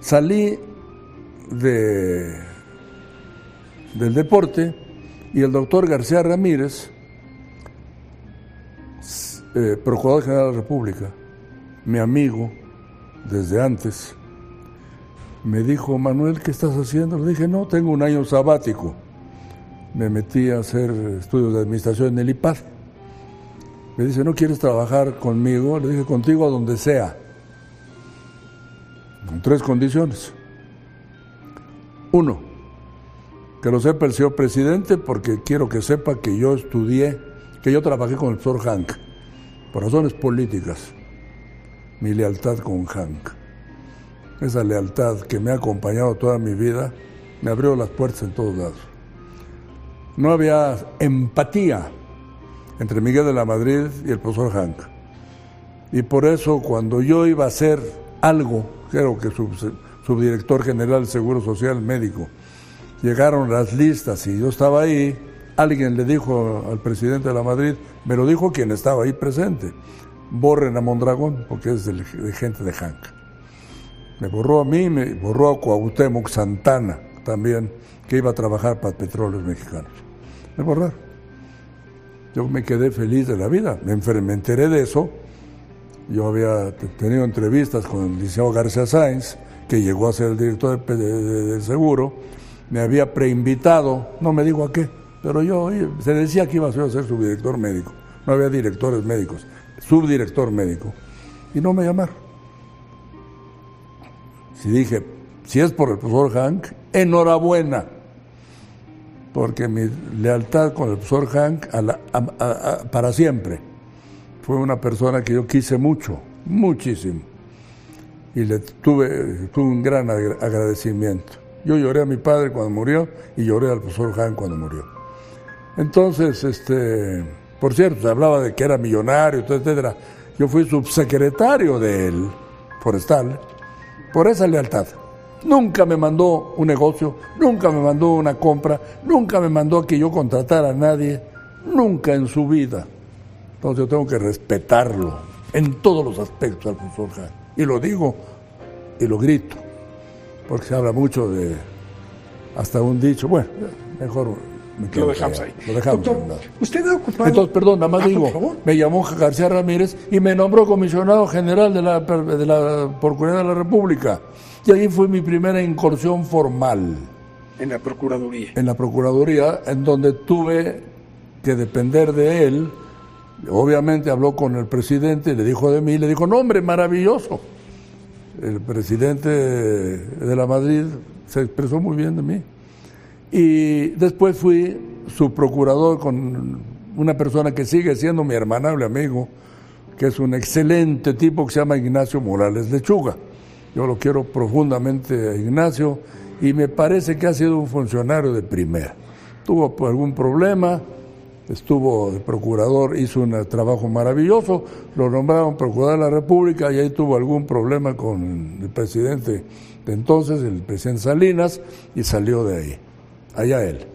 salí de, del deporte y el doctor García Ramírez, eh, Procurador General de la República, mi amigo desde antes, me dijo, Manuel, ¿qué estás haciendo? Le dije, no, tengo un año sabático. Me metí a hacer estudios de administración en el IPAD me dice, ¿no quieres trabajar conmigo? Le dije, contigo a donde sea. Con tres condiciones. Uno, que lo sepa el señor presidente porque quiero que sepa que yo estudié, que yo trabajé con el profesor Hank, por razones políticas. Mi lealtad con Hank. Esa lealtad que me ha acompañado toda mi vida me abrió las puertas en todos lados. No había empatía entre Miguel de la Madrid y el profesor Hank. Y por eso cuando yo iba a hacer algo, creo que subdirector general del Seguro Social Médico, llegaron las listas y yo estaba ahí, alguien le dijo al presidente de la Madrid, me lo dijo quien estaba ahí presente, borren a Mondragón porque es de, gente de Hank. Me borró a mí, me borró a Cuauhtémoc Santana también, que iba a trabajar para Petróleos Mexicanos. Me borraron. Yo me quedé feliz de la vida. Me, me enteré de eso. Yo había tenido entrevistas con el licenciado García Sáenz, que llegó a ser el director del seguro. Me había preinvitado, no me digo a qué, pero yo se decía que iba a ser subdirector médico. No había directores médicos, subdirector médico. Y no me llamaron. Si dije, si es por el profesor Hank, enhorabuena porque mi lealtad con el profesor Hank para siempre. Fue una persona que yo quise mucho, muchísimo. Y le tuve, un gran agradecimiento. Yo lloré a mi padre cuando murió y lloré al profesor Hank cuando murió. Entonces, este, por cierto, se hablaba de que era millonario, etcétera. Yo fui subsecretario de él, forestal, por esa lealtad. Nunca me mandó un negocio, nunca me mandó una compra, nunca me mandó a que yo contratara a nadie, nunca en su vida. Entonces yo tengo que respetarlo en todos los aspectos al profesor. Y lo digo y lo grito, porque se habla mucho de, hasta un dicho, bueno, mejor me Lo dejamos ahí. Lo dejamos Doctor, usted ha ocupado... Entonces, perdón, nada más Ah, digo, me llamó García Ramírez y me nombró comisionado general de la, de la Procuraduría de la República. Y ahí fue mi primera incursión formal En la Procuraduría. en la Procuraduría, en donde tuve que depender de él. Obviamente habló con el presidente, le dijo de mí, le dijo, no hombre, maravilloso. El presidente de la Madrid se expresó muy bien de mí. Y después fui su procurador con una persona que sigue siendo mi hermanable amigo, que es un excelente tipo que se llama Ignacio Morales Lechuga. Yo lo quiero profundamente a Ignacio y me parece que ha sido un funcionario de primera. Tuvo pues, algún problema, estuvo de procurador, hizo un trabajo maravilloso, lo nombraron procurador de la República y ahí tuvo algún problema con el presidente de entonces, el presidente Salinas, y salió de ahí, allá él.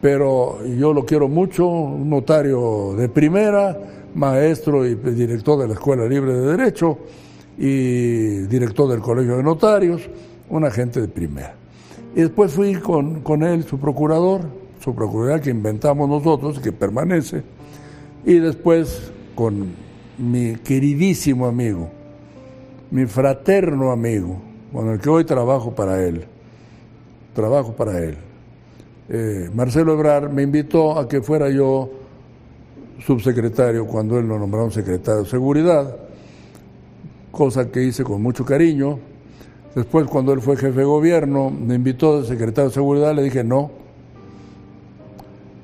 Pero yo lo quiero mucho, un notario de primera, maestro y director de la Escuela Libre de Derecho y director del Colegio de Notarios, un agente de primera. Y después fui con, con él, su procurador, su procuraduría que inventamos nosotros, que permanece, y después con mi queridísimo amigo, mi fraterno amigo, con el que hoy trabajo para él, trabajo para él. Eh, Marcelo Ebrar me invitó a que fuera yo subsecretario cuando él lo nombraron secretario de Seguridad, cosa que hice con mucho cariño. Después, cuando él fue jefe de gobierno, me invitó de secretario de Seguridad, le dije no.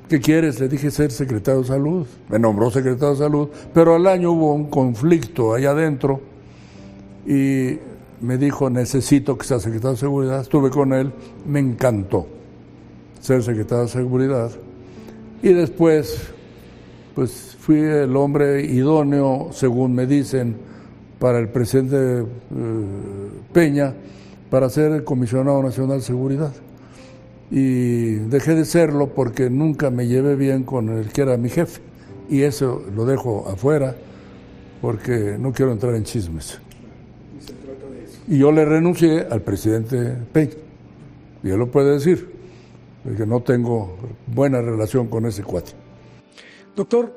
¿Qué quieres? Le dije ser secretario de Salud. Me nombró secretario de Salud, pero al año hubo un conflicto allá adentro y me dijo, necesito que sea secretario de Seguridad. Estuve con él, me encantó ser secretario de Seguridad. Y después, pues fui el hombre idóneo, según me dicen, para el presidente eh, Peña, para ser el comisionado nacional de seguridad. Y dejé de serlo porque nunca me llevé bien con el que era mi jefe. Y eso lo dejo afuera porque no quiero entrar en chismes. Y yo le renuncié al presidente Peña. Y él lo puede decir, porque no tengo buena relación con ese cuate. Doctor,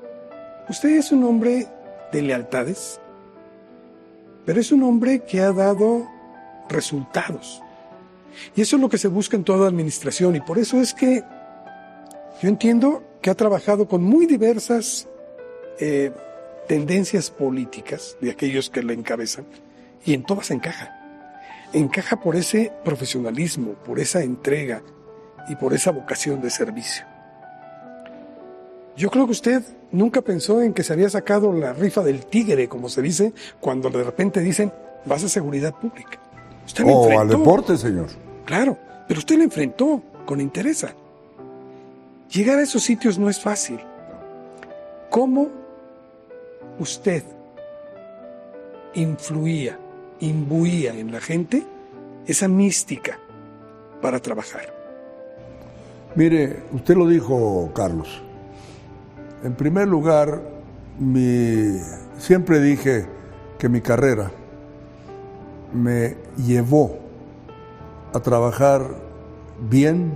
usted es un hombre de lealtades, pero es un hombre que ha dado resultados. Y eso es lo que se busca en toda administración. Y por eso es que yo entiendo que ha trabajado con muy diversas eh, tendencias políticas de aquellos que le encabezan. Y en todas encaja. Encaja por ese profesionalismo, por esa entrega y por esa vocación de servicio. Yo creo que usted nunca pensó en que se había sacado la rifa del tigre, como se dice, cuando de repente dicen vas a seguridad pública. Usted lo O al deporte, señor. Claro, pero usted lo enfrentó con interés. Llegar a esos sitios no es fácil. ¿Cómo usted influía, imbuía en la gente esa mística para trabajar? Mire, usted lo dijo, Carlos. En primer lugar, mi, siempre dije que mi carrera me llevó a trabajar bien,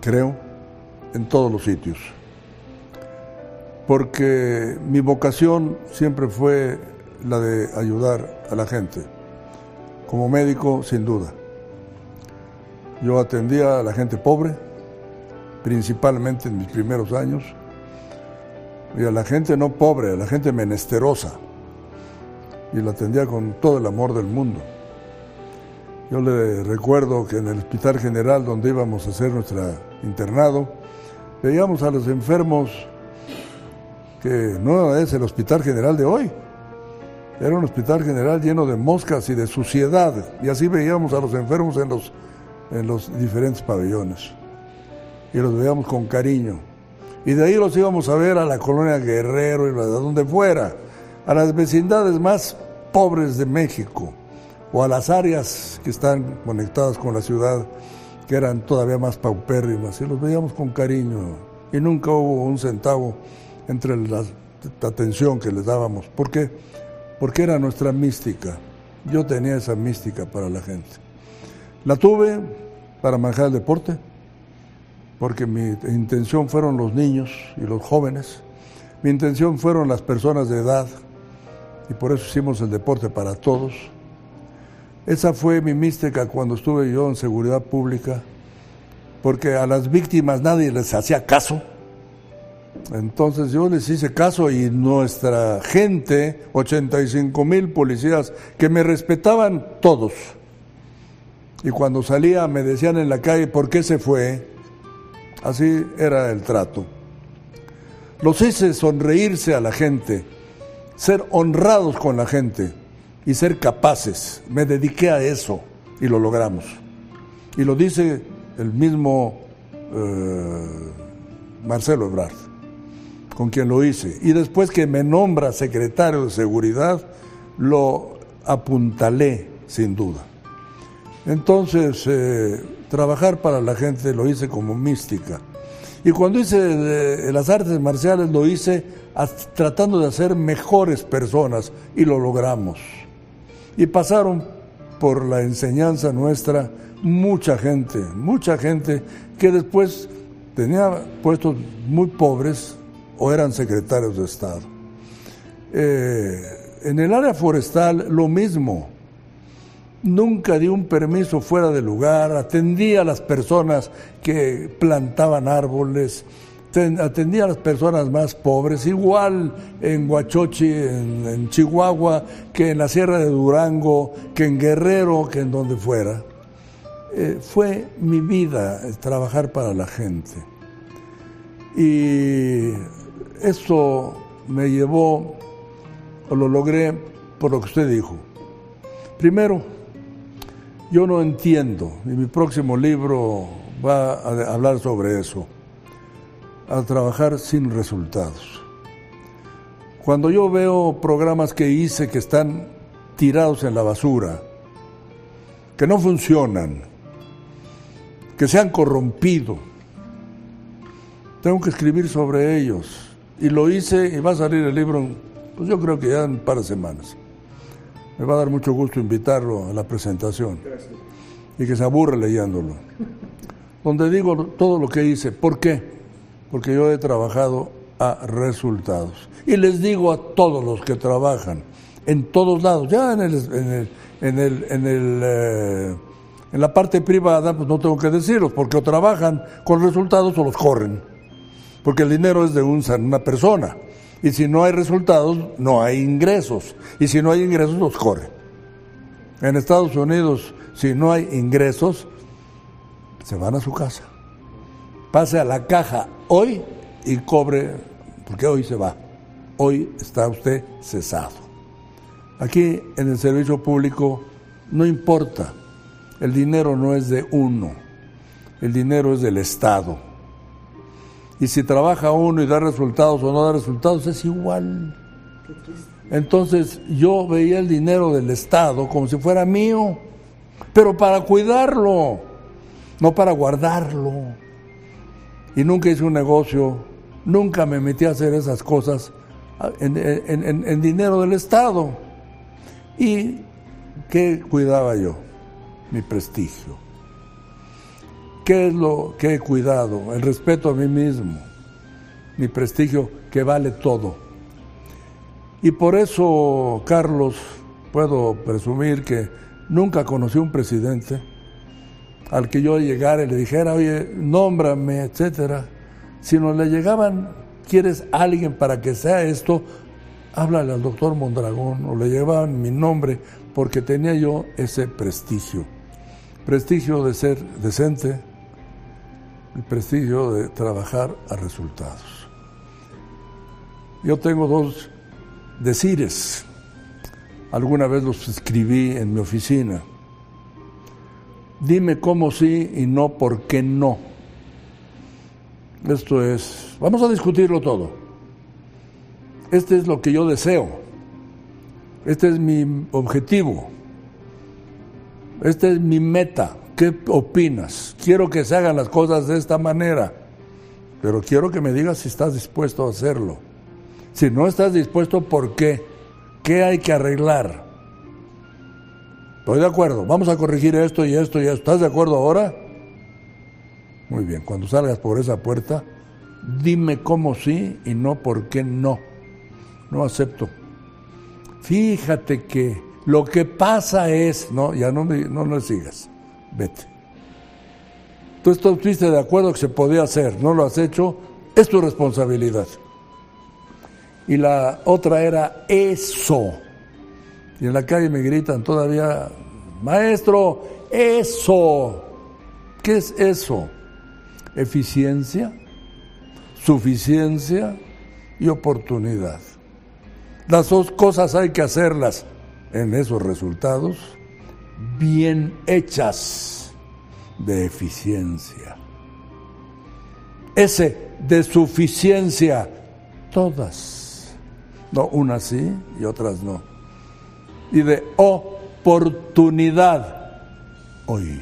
creo, en todos los sitios. Porque mi vocación siempre fue la de ayudar a la gente. Como médico, sin duda. Yo atendía a la gente pobre, principalmente en mis primeros años, y a la gente no pobre, a la gente menesterosa, y la atendía con todo el amor del mundo. Yo le recuerdo que en el Hospital General, donde íbamos a hacer nuestro internado, veíamos a los enfermos que no es el Hospital General de hoy, era un hospital general lleno de moscas y de suciedad, y así veíamos a los enfermos en los, en los diferentes pabellones y los veíamos con cariño. Y de ahí los íbamos a ver a la colonia Guerrero y a donde fuera, a las vecindades más pobres de México o a las áreas que están conectadas con la ciudad que eran todavía más paupérrimas y los veíamos con cariño y nunca hubo un centavo entre la, atención que les dábamos. ¿Por qué? Porque era nuestra mística. Yo tenía esa mística para la gente. La tuve para manejar el deporte, porque mi intención fueron los niños y los jóvenes, mi intención fueron las personas de edad, y por eso hicimos el deporte para todos. Esa fue mi mística cuando estuve yo en seguridad pública, porque a las víctimas nadie les hacía caso. Entonces yo les hice caso y nuestra gente, 85 mil policías, que me respetaban todos. Y cuando salía me decían en la calle, ¿por qué se fue? Así era el trato. Los hice sonreírse a la gente, ser honrados con la gente y ser capaces. Me dediqué a eso y lo logramos. Y lo dice el mismo eh, Marcelo Ebrard, con quien lo hice. Y después que me nombra secretario de seguridad, lo apuntalé sin duda. Entonces, eh, trabajar para la gente lo hice como mística. Y cuando hice eh, las artes marciales lo hice tratando de hacer mejores personas y lo logramos. Y pasaron por la enseñanza nuestra mucha gente, mucha gente que después tenía puestos muy pobres o eran secretarios de Estado. Eh, en el área forestal lo mismo Nunca di un permiso fuera de lugar, atendía a las personas que plantaban árboles, atendía a las personas más pobres, igual en Huachochi, en, Chihuahua, que en la Sierra de Durango, que en Guerrero, que en donde fuera. Eh, fue mi vida trabajar para la gente. Y eso me llevó, o lo logré por lo que usted dijo. Primero, yo no entiendo, y mi próximo libro va a hablar sobre eso, a trabajar sin resultados. Cuando yo veo programas que hice que están tirados en la basura, que no funcionan, que se han corrompido, tengo que escribir sobre ellos. Y lo hice y va a salir el libro, pues yo creo que ya en un par de semanas. Me va a dar mucho gusto invitarlo a la presentación y que se aburre leyéndolo. Donde digo todo lo que hice. ¿Por qué? Porque yo he trabajado a resultados. Y les digo a todos los que trabajan, en todos lados, ya en el, en el, en el, en, el, eh, en la parte privada, pues no tengo que decirlos, porque o trabajan con resultados o los corren. Porque el dinero es de una persona. Y si no hay resultados, no hay ingresos. Y si no hay ingresos, los corre. En Estados Unidos, si no hay ingresos, se van a su casa. Pase a la caja hoy y cobre, porque hoy se va. Hoy está usted cesado. Aquí en el servicio público no importa. El dinero no es de uno. El dinero es del Estado. Y si trabaja uno y da resultados o no da resultados, es igual. Entonces yo veía el dinero del Estado como si fuera mío, pero para cuidarlo, no para guardarlo. Y nunca hice un negocio, nunca me metí a hacer esas cosas en, en dinero del Estado. ¿Y qué cuidaba yo? Mi prestigio. ¿Qué es lo que he cuidado? El respeto a mí mismo, mi prestigio que vale todo. Y por eso, Carlos, puedo presumir que nunca conocí un presidente al que yo llegara y le dijera, oye, nómbrame, etcétera, sino le llegaban, ¿quieres alguien para que sea esto? Háblale al doctor Mondragón, o le llevaban mi nombre, porque tenía yo ese prestigio. Prestigio de ser decente, el prestigio de trabajar a resultados. Yo tengo dos decires. Alguna vez los escribí en mi oficina. Dime cómo sí y no por qué no. Esto es, vamos a discutirlo todo. Este es lo que yo deseo. Este es mi objetivo. Esta es mi meta. ¿Qué opinas? Quiero que se hagan las cosas de esta manera, pero quiero que me digas si estás dispuesto a hacerlo. Si no estás dispuesto, ¿por qué? ¿Qué hay que arreglar? Estoy de acuerdo, vamos a corregir esto y esto y esto. ¿Estás de acuerdo ahora? Muy bien, cuando salgas por esa puerta, dime cómo sí y no por qué no. No acepto. Fíjate que lo que pasa es, no, ya no me, no sigas, vete. Tú estuviste de acuerdo que se podía hacer, no lo has hecho, es tu responsabilidad. Y la otra era eso. Y en la calle me gritan todavía, maestro, eso. ¿Qué es eso? Eficiencia, suficiencia y oportunidad. Las dos cosas hay que hacerlas en esos resultados bien hechas de eficiencia. Ese de suficiencia, todas. No, unas sí y otras no. Y de oportunidad, hoy.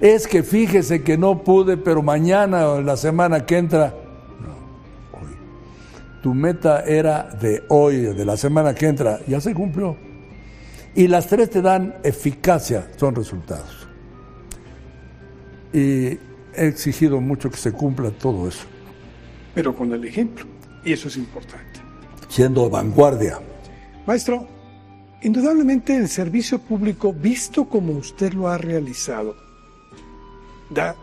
Es que fíjese que no pude, pero mañana o la semana que entra, no, hoy. Tu meta era de hoy, de la semana que entra, ya se cumplió. Y las tres te dan eficacia, son resultados. Y he exigido mucho que se cumpla todo eso. Pero con el ejemplo, y eso es importante. Siendo vanguardia. Maestro, indudablemente el servicio público, visto como usted lo ha realizado, da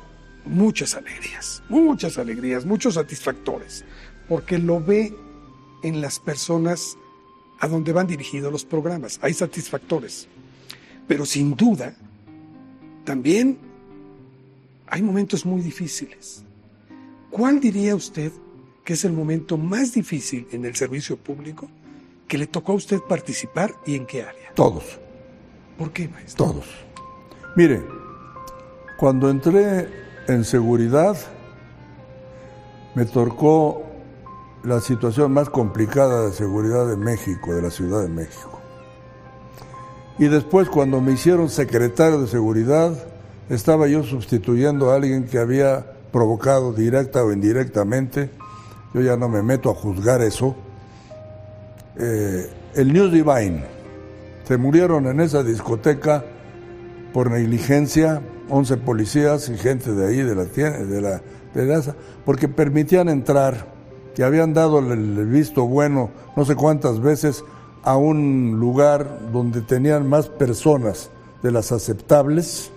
muchas alegrías, muchas alegrías, muchos satisfactores, porque lo ve en las personas a donde van dirigidos los programas. Hay satisfactores. Pero sin duda, también hay momentos muy difíciles. ¿Cuál diría usted que es el momento más difícil en el servicio público que le tocó a usted participar y en qué área? Todos. ¿Por qué, maestro? Todos. Mire, cuando entré en seguridad, me tocó la situación más complicada de seguridad de México, de la Ciudad de México. Y después, cuando me hicieron secretario de seguridad, estaba yo sustituyendo a alguien que había provocado directa o indirectamente, yo ya no me meto a juzgar eso, eh, el News Divine. Se murieron en esa discoteca por negligencia 11 policías y gente de ahí, de la, de la, de la porque permitían entrar, que habían dado el visto bueno no sé cuántas veces a un lugar donde tenían más personas de las aceptables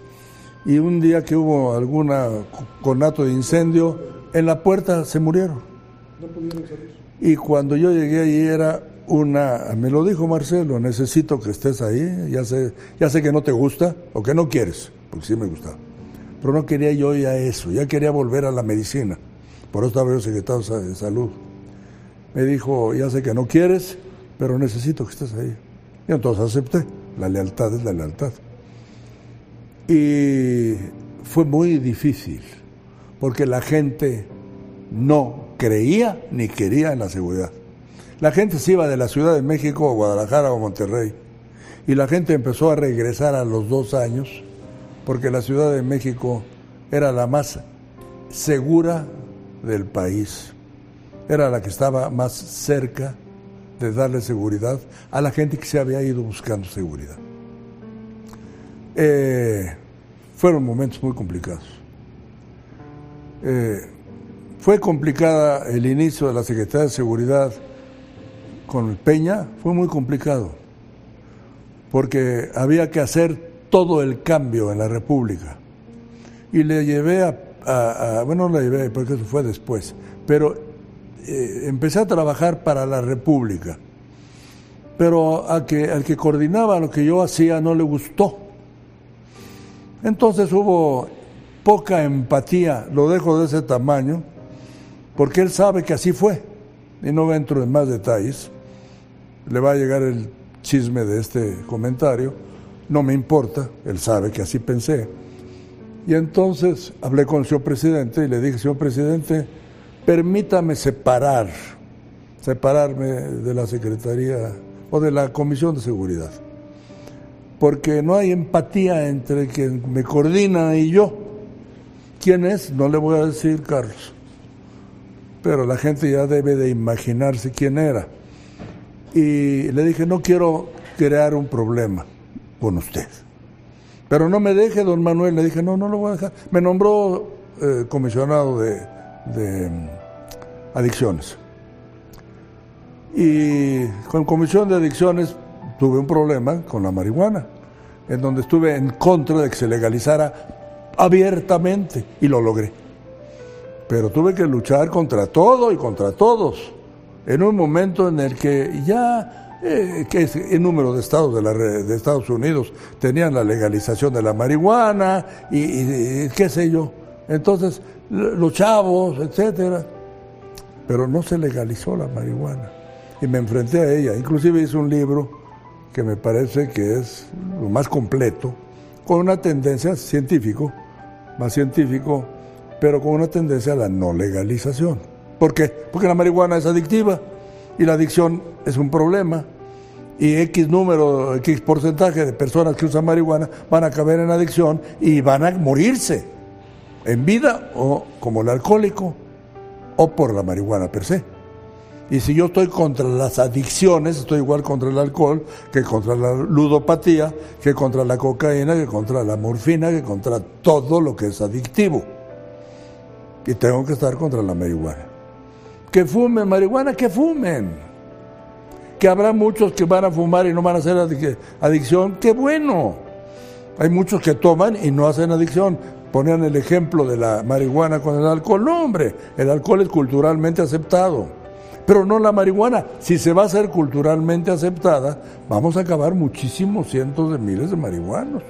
y un día que hubo alguna conato de incendio, en la puerta se murieron. No pudieron salir. Y cuando yo llegué allí era una, me lo dijo Marcelo, necesito que estés ahí, ya sé, ya sé que no te gusta o que no quieres, porque sí me gustaba. Pero no quería yo ya eso, ya quería volver a la medicina. Por eso estaba yo secretario de salud. Me dijo, ya sé que no quieres, pero necesito que estés ahí. Y entonces acepté. La lealtad es la lealtad. Y fue muy difícil, porque la gente no creía ni quería en la seguridad. La gente se iba de la Ciudad de México a Guadalajara o Monterrey. Y la gente empezó a regresar a los dos años porque la Ciudad de México era la más segura del país. Era la que estaba más cerca de darle seguridad a la gente que se había ido buscando seguridad. Eh, fueron momentos muy complicados. Eh, fue complicada el inicio de la Secretaría de Seguridad con Peña fue muy complicado, porque había que hacer todo el cambio en la República. Y le llevé a, bueno, no le llevé porque eso fue después, pero eh, empecé a trabajar para la República. Pero a que, al que coordinaba lo que yo hacía no le gustó. Entonces hubo poca empatía, lo dejo de ese tamaño, porque él sabe que así fue, y no entro en más detalles le va a llegar el chisme de este comentario, no me importa, él sabe que así pensé. Y entonces hablé con el señor presidente y le dije, señor presidente, permítame separar, separarme de la Secretaría o de la Comisión de Seguridad, porque no hay empatía entre quien me coordina y yo. ¿Quién es? No le voy a decir Carlos, pero la gente ya debe de imaginarse quién era y le dije, no quiero crear un problema con usted. Pero no me deje, don Manuel. Le dije, no, no lo voy a dejar. Me nombró eh, comisionado de, mm, adicciones. Y con comisión de adicciones tuve un problema con la marihuana, en donde estuve en contra de que se legalizara abiertamente y lo logré. Pero tuve que luchar contra todo y contra todos, en un momento en el que ya eh, que es el número de estados de, la, de Estados Unidos tenían la legalización de la marihuana y, qué sé yo. Entonces, los chavos, etcétera. Pero no se legalizó la marihuana. Y me enfrenté a ella. Inclusive hice un libro que me parece que es lo más completo, con una tendencia científico, más científico, pero con una tendencia a la no legalización. ¿Por qué? Porque la marihuana es adictiva y la adicción es un problema. Y X número, X porcentaje de personas que usan marihuana van a caber en adicción y van a morirse en vida o como el alcohólico o por la marihuana per se. Y si yo estoy contra las adicciones, estoy igual contra el alcohol que contra la ludopatía, que contra la cocaína, que contra la morfina, que contra todo lo que es adictivo. Y tengo que estar contra la marihuana. Que fumen marihuana, que fumen. Que habrá muchos que van a fumar y no van a hacer adicción, qué bueno. Hay muchos que toman y no hacen adicción. Ponían el ejemplo de la marihuana con el alcohol. No, hombre, el alcohol es culturalmente aceptado pero no la marihuana. Si se va a hacer culturalmente aceptada, vamos a acabar muchísimos cientos de miles de marihuanos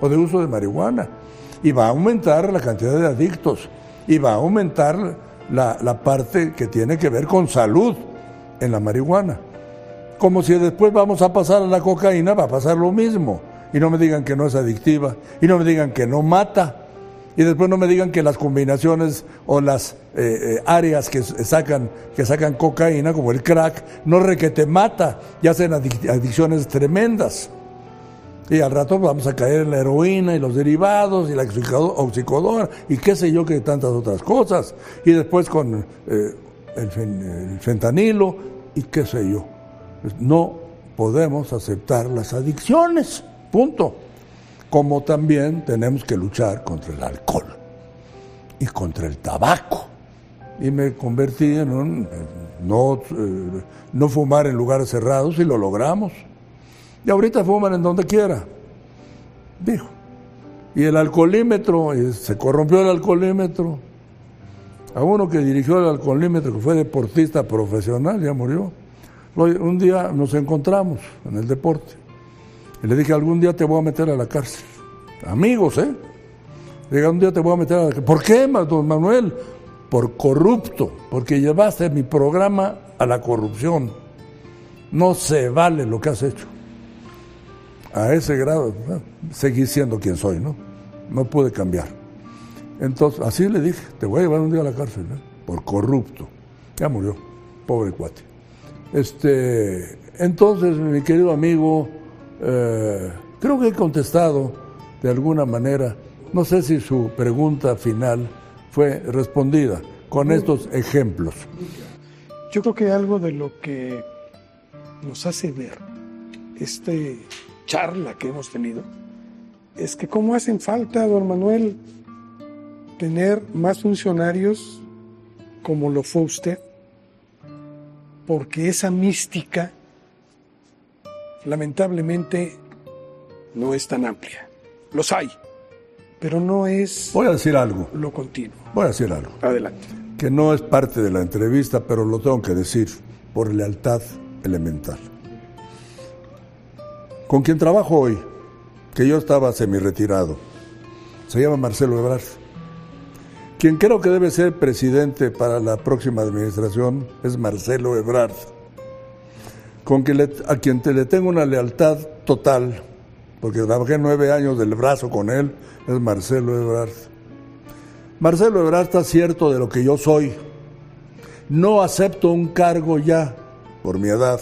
o de uso de marihuana. Y va a aumentar la cantidad de adictos y va a aumentar la, la parte que tiene que ver con salud en la marihuana. Como si después vamos a pasar a la cocaína, va a pasar lo mismo. Y no me digan que no es adictiva, y no me digan que no mata y después no me digan que las combinaciones o las eh, eh, áreas que sacan, que sacan cocaína, como el crack, no requete mata y hacen adic adicciones tremendas. Y al rato vamos a caer en la heroína y los derivados y la oxicodona y qué sé yo que tantas otras cosas. Y después con eh, el, fentanilo y qué sé yo. No podemos aceptar las adicciones. Punto como también tenemos que luchar contra el alcohol y contra el tabaco. Y me convertí en un no, eh, no fumar en lugares cerrados y lo logramos. Y ahorita fuman en donde quiera. Dijo. Y el alcoholímetro, se corrompió el alcoholímetro. A uno que dirigió el alcoholímetro, que fue deportista profesional, ya murió. Un día nos encontramos en el deporte. Y le dije, algún día te voy a meter a la cárcel. Amigos, ¿eh? Le dije, un día te voy a meter a la cárcel. ¿Por qué, don Manuel? Por corrupto, porque llevaste mi programa a la corrupción. No se vale lo que has hecho. A ese grado, seguí siendo quien soy, ¿no? No pude cambiar. Entonces, así le dije, te voy a llevar un día a la cárcel, ¿eh? por corrupto. Ya murió, pobre cuate. Este, entonces, mi querido amigo, eh, creo que he contestado de alguna manera, no sé si su pregunta final fue respondida con estos ejemplos. Yo creo que algo de lo que nos hace ver este charla que hemos tenido es que cómo hacen falta, don Manuel, tener más funcionarios como lo fue usted, porque esa mística lamentablemente no es tan amplia. Los hay, pero no es Voy a decir algo. lo continuo. Voy a decir algo. Adelante. Que no es parte de la entrevista, pero lo tengo que decir por lealtad elemental. Con quien trabajo hoy, que yo estaba semi-retirado, se llama Marcelo Ebrard. Quien creo que debe ser presidente para la próxima administración es Marcelo Ebrard con le, a quien te le tengo una lealtad total, porque trabajé nueve años del brazo con él, es Marcelo Ebrard. Marcelo Ebrard está cierto de lo que yo soy. No acepto un cargo ya por mi edad,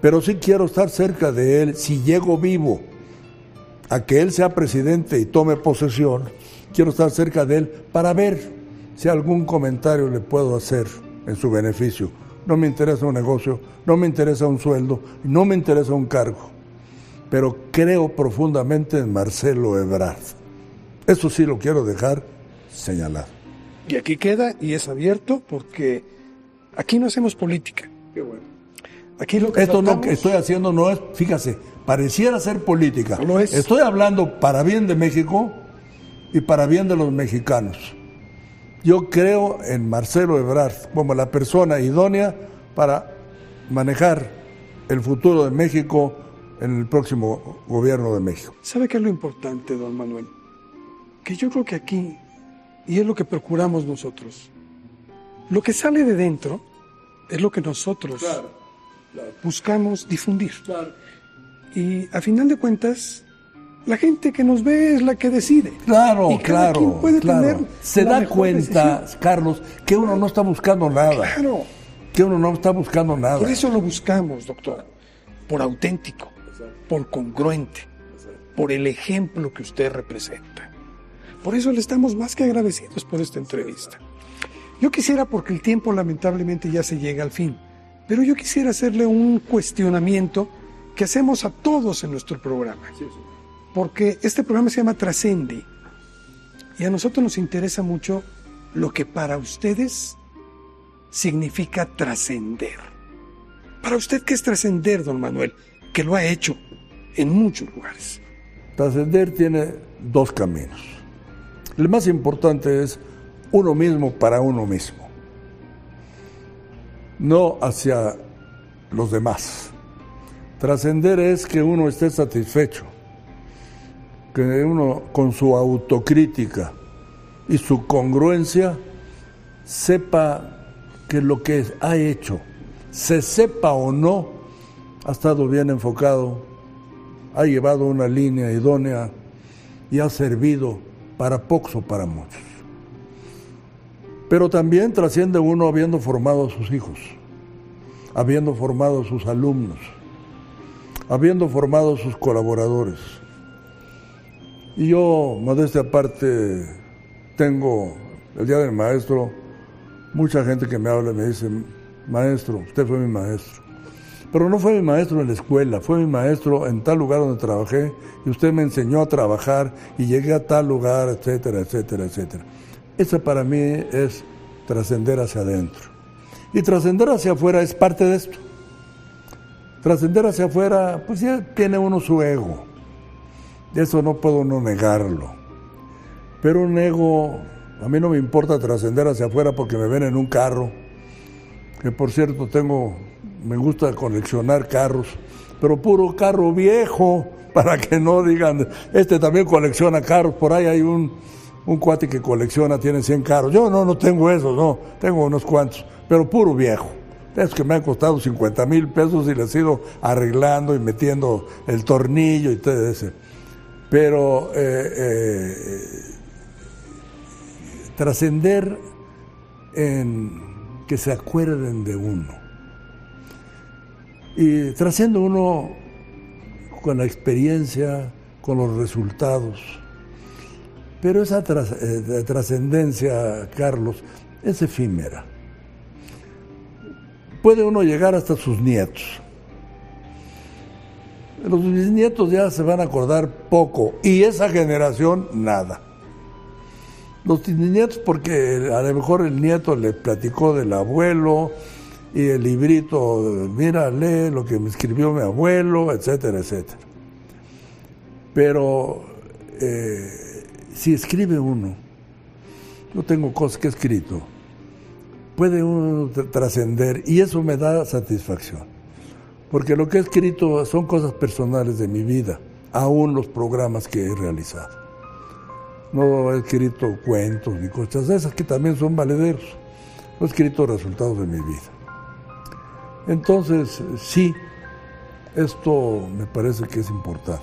pero sí quiero estar cerca de él si llego vivo a que él sea presidente y tome posesión. Quiero estar cerca de él para ver si algún comentario le puedo hacer en su beneficio no me interesa un negocio, no me interesa un sueldo, no me interesa un cargo. Pero creo profundamente en Marcelo Ebrard. Eso sí lo quiero dejar señalado. Y aquí queda y es abierto porque aquí no hacemos política. Qué bueno. Aquí lo que Esto estoy haciendo no es, fíjase, pareciera ser política. No es. Estoy hablando para bien de México y para bien de los mexicanos. Yo creo en Marcelo Ebrard como la persona idónea para manejar el futuro de México en el próximo gobierno de México. ¿Sabe qué es lo importante, don Manuel? Que yo creo que aquí, y es lo que procuramos nosotros, lo que sale de dentro es lo que nosotros buscamos difundir. Y a final de cuentas, la gente que nos ve es la que decide. Claro, Y cada quien claro, puede claro. tener Se la da mejor cuenta, decisión. Carlos, que uno no está buscando nada. Claro. Que uno no está buscando nada. Por eso lo buscamos, doctor. Por auténtico, por congruente, por el ejemplo que usted representa. Por eso le estamos más que agradecidos por esta entrevista. Yo quisiera, porque el tiempo lamentablemente ya se llega al fin, pero yo quisiera hacerle un cuestionamiento que hacemos a todos en nuestro programa. Porque este programa se llama Trascendi y a nosotros nos interesa mucho lo que para ustedes significa trascender. Para usted, ¿qué es trascender, don Manuel? Que lo ha hecho en muchos lugares. Trascender tiene dos caminos. El más importante es uno mismo para uno mismo, no hacia los demás. Trascender es que uno esté satisfecho, que uno con su autocrítica y su congruencia sepa que lo que ha hecho, se sepa o no, ha estado bien enfocado, ha llevado una línea idónea y ha servido para pocos o para muchos. Pero también trasciende uno habiendo formado a sus hijos, habiendo formado a sus alumnos, habiendo formado a sus colaboradores. Y yo, modestia aparte, tengo el Día del Maestro, mucha gente que me habla y me dice, maestro, usted fue mi maestro. Pero no fue mi maestro en la escuela, fue mi maestro en tal lugar donde trabajé y usted me enseñó a trabajar y llegué a tal lugar, etcétera, etcétera, etcétera. Esa para mí es trascender hacia adentro. Y trascender hacia afuera es parte de esto. Trascender hacia afuera, pues ya tiene uno su ego. Eso no puedo no negarlo. Pero un ego, a mí no me importa trascender hacia afuera porque me ven en un carro, que por cierto tengo, me gusta coleccionar carros, pero puro carro viejo, para que no digan, este también colecciona carros, por ahí hay un, un cuate que colecciona, tiene 100 carros. Yo no, no tengo esos, no, tengo unos cuantos, pero puro viejo. Es que me han costado 50 mil pesos y les he ido arreglando y metiendo el tornillo y todo ese. Pero eh, eh, trascender en que se acuerden de uno. Y trasciende uno con la experiencia, con los resultados. Pero esa eh, trascendencia, Carlos, es efímera. Puede uno llegar hasta sus nietos. Los bisnietos ya se van a acordar poco y esa generación nada. Los nietos porque a lo mejor el nieto le platicó del abuelo y el librito, mira, lee lo que me escribió mi abuelo, etcétera, etcétera. Pero eh, si escribe uno, yo tengo cosas que he escrito, puede uno tr- trascender y eso me da satisfacción. Porque lo que he escrito son cosas personales de mi vida, aún los programas que he realizado. No he escrito cuentos ni cosas de esas que también son valederos. No he escrito resultados de mi vida. Entonces, sí, esto me parece que es importante.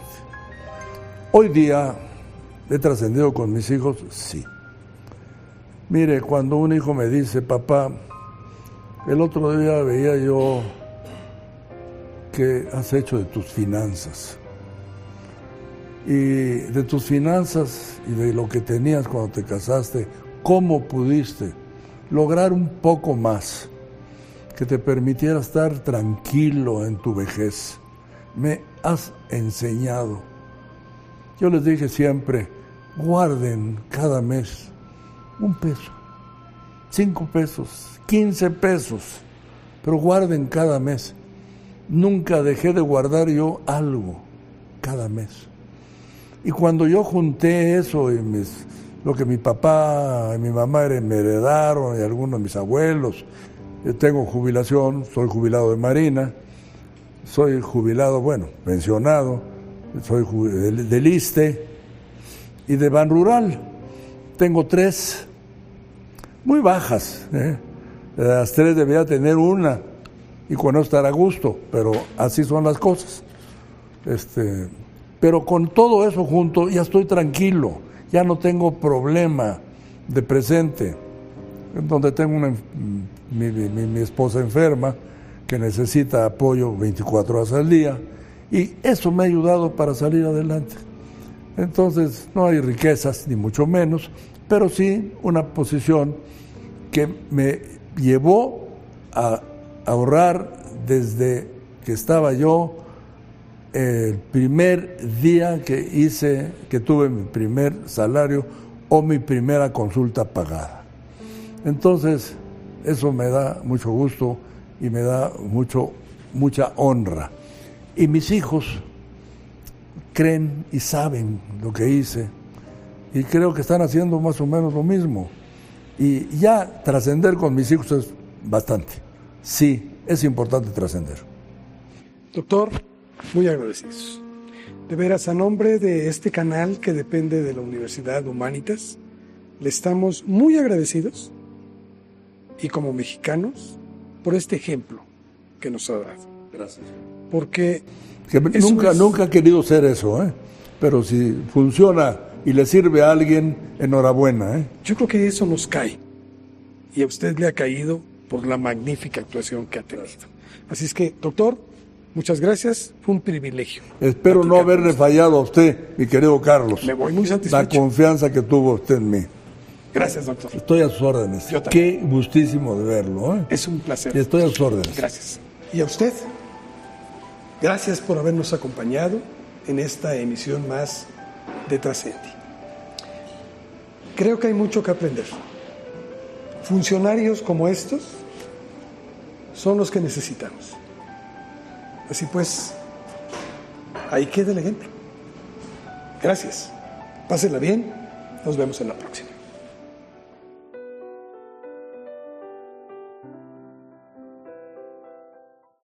Hoy día he trascendido con mis hijos, sí. Mire, cuando un hijo me dice, papá, el otro día veía yo que has hecho de tus finanzas. Y de tus finanzas y de lo que tenías cuando te casaste, ¿cómo pudiste lograr un poco más que te permitiera estar tranquilo en tu vejez? Me has enseñado. Yo les dije siempre, guarden cada mes un peso, cinco pesos, quince pesos, pero guarden cada mes. Nunca dejé de guardar yo algo cada mes. Y cuando yo junté eso y mis, lo que mi papá y mi mamá me heredaron y algunos de mis abuelos, yo tengo jubilación, soy jubilado de Marina, soy jubilado, bueno, pensionado, soy del ISTE y de Ban Rural. Tengo tres, muy bajas. ¿eh? Las tres debería tener una y con eso estar a gusto, pero así son las cosas. Este, pero con todo eso junto ya estoy tranquilo, ya no tengo problema de presente, donde tengo una, mi, mi esposa enferma que necesita apoyo 24 horas al día y eso me ha ayudado para salir adelante. Entonces no hay riquezas, ni mucho menos, pero sí una posición que me llevó a ahorrar desde que estaba yo el primer día que hice, que tuve mi primer salario o mi primera consulta pagada. Entonces, eso me da mucho gusto y me da mucho, mucha honra. Y mis hijos creen y saben lo que hice y creo que están haciendo más o menos lo mismo. Y ya trascender con mis hijos es bastante. Sí, es importante trascender. Doctor, muy agradecidos. De veras, a nombre de este canal que depende de la Universidad Humanitas, le estamos muy agradecidos y como mexicanos por este ejemplo que nos ha dado. Gracias. Porque nunca, nunca he querido ser eso, ¿eh? pero si funciona y le sirve a alguien, enhorabuena. ¿eh? Yo creo que eso nos cae y a usted le ha caído por la magnífica actuación que ha tenido. Así es que, doctor, muchas gracias, fue un privilegio. Espero no haberle fallado a usted, mi querido Carlos. Me voy muy satisfecho. La confianza que tuvo usted en mí. Gracias, doctor. Estoy a sus órdenes. Yo también. Qué gustísimo de verlo. ¿eh? Es un placer. Y estoy a sus órdenes. Gracias. ¿Y a usted? Gracias por habernos acompañado en esta emisión más de Trascendi. Creo que hay mucho que aprender. Funcionarios como estos son los que necesitamos. Así pues, ahí queda el ejemplo. Gracias. Pásenla bien. Nos vemos en la próxima.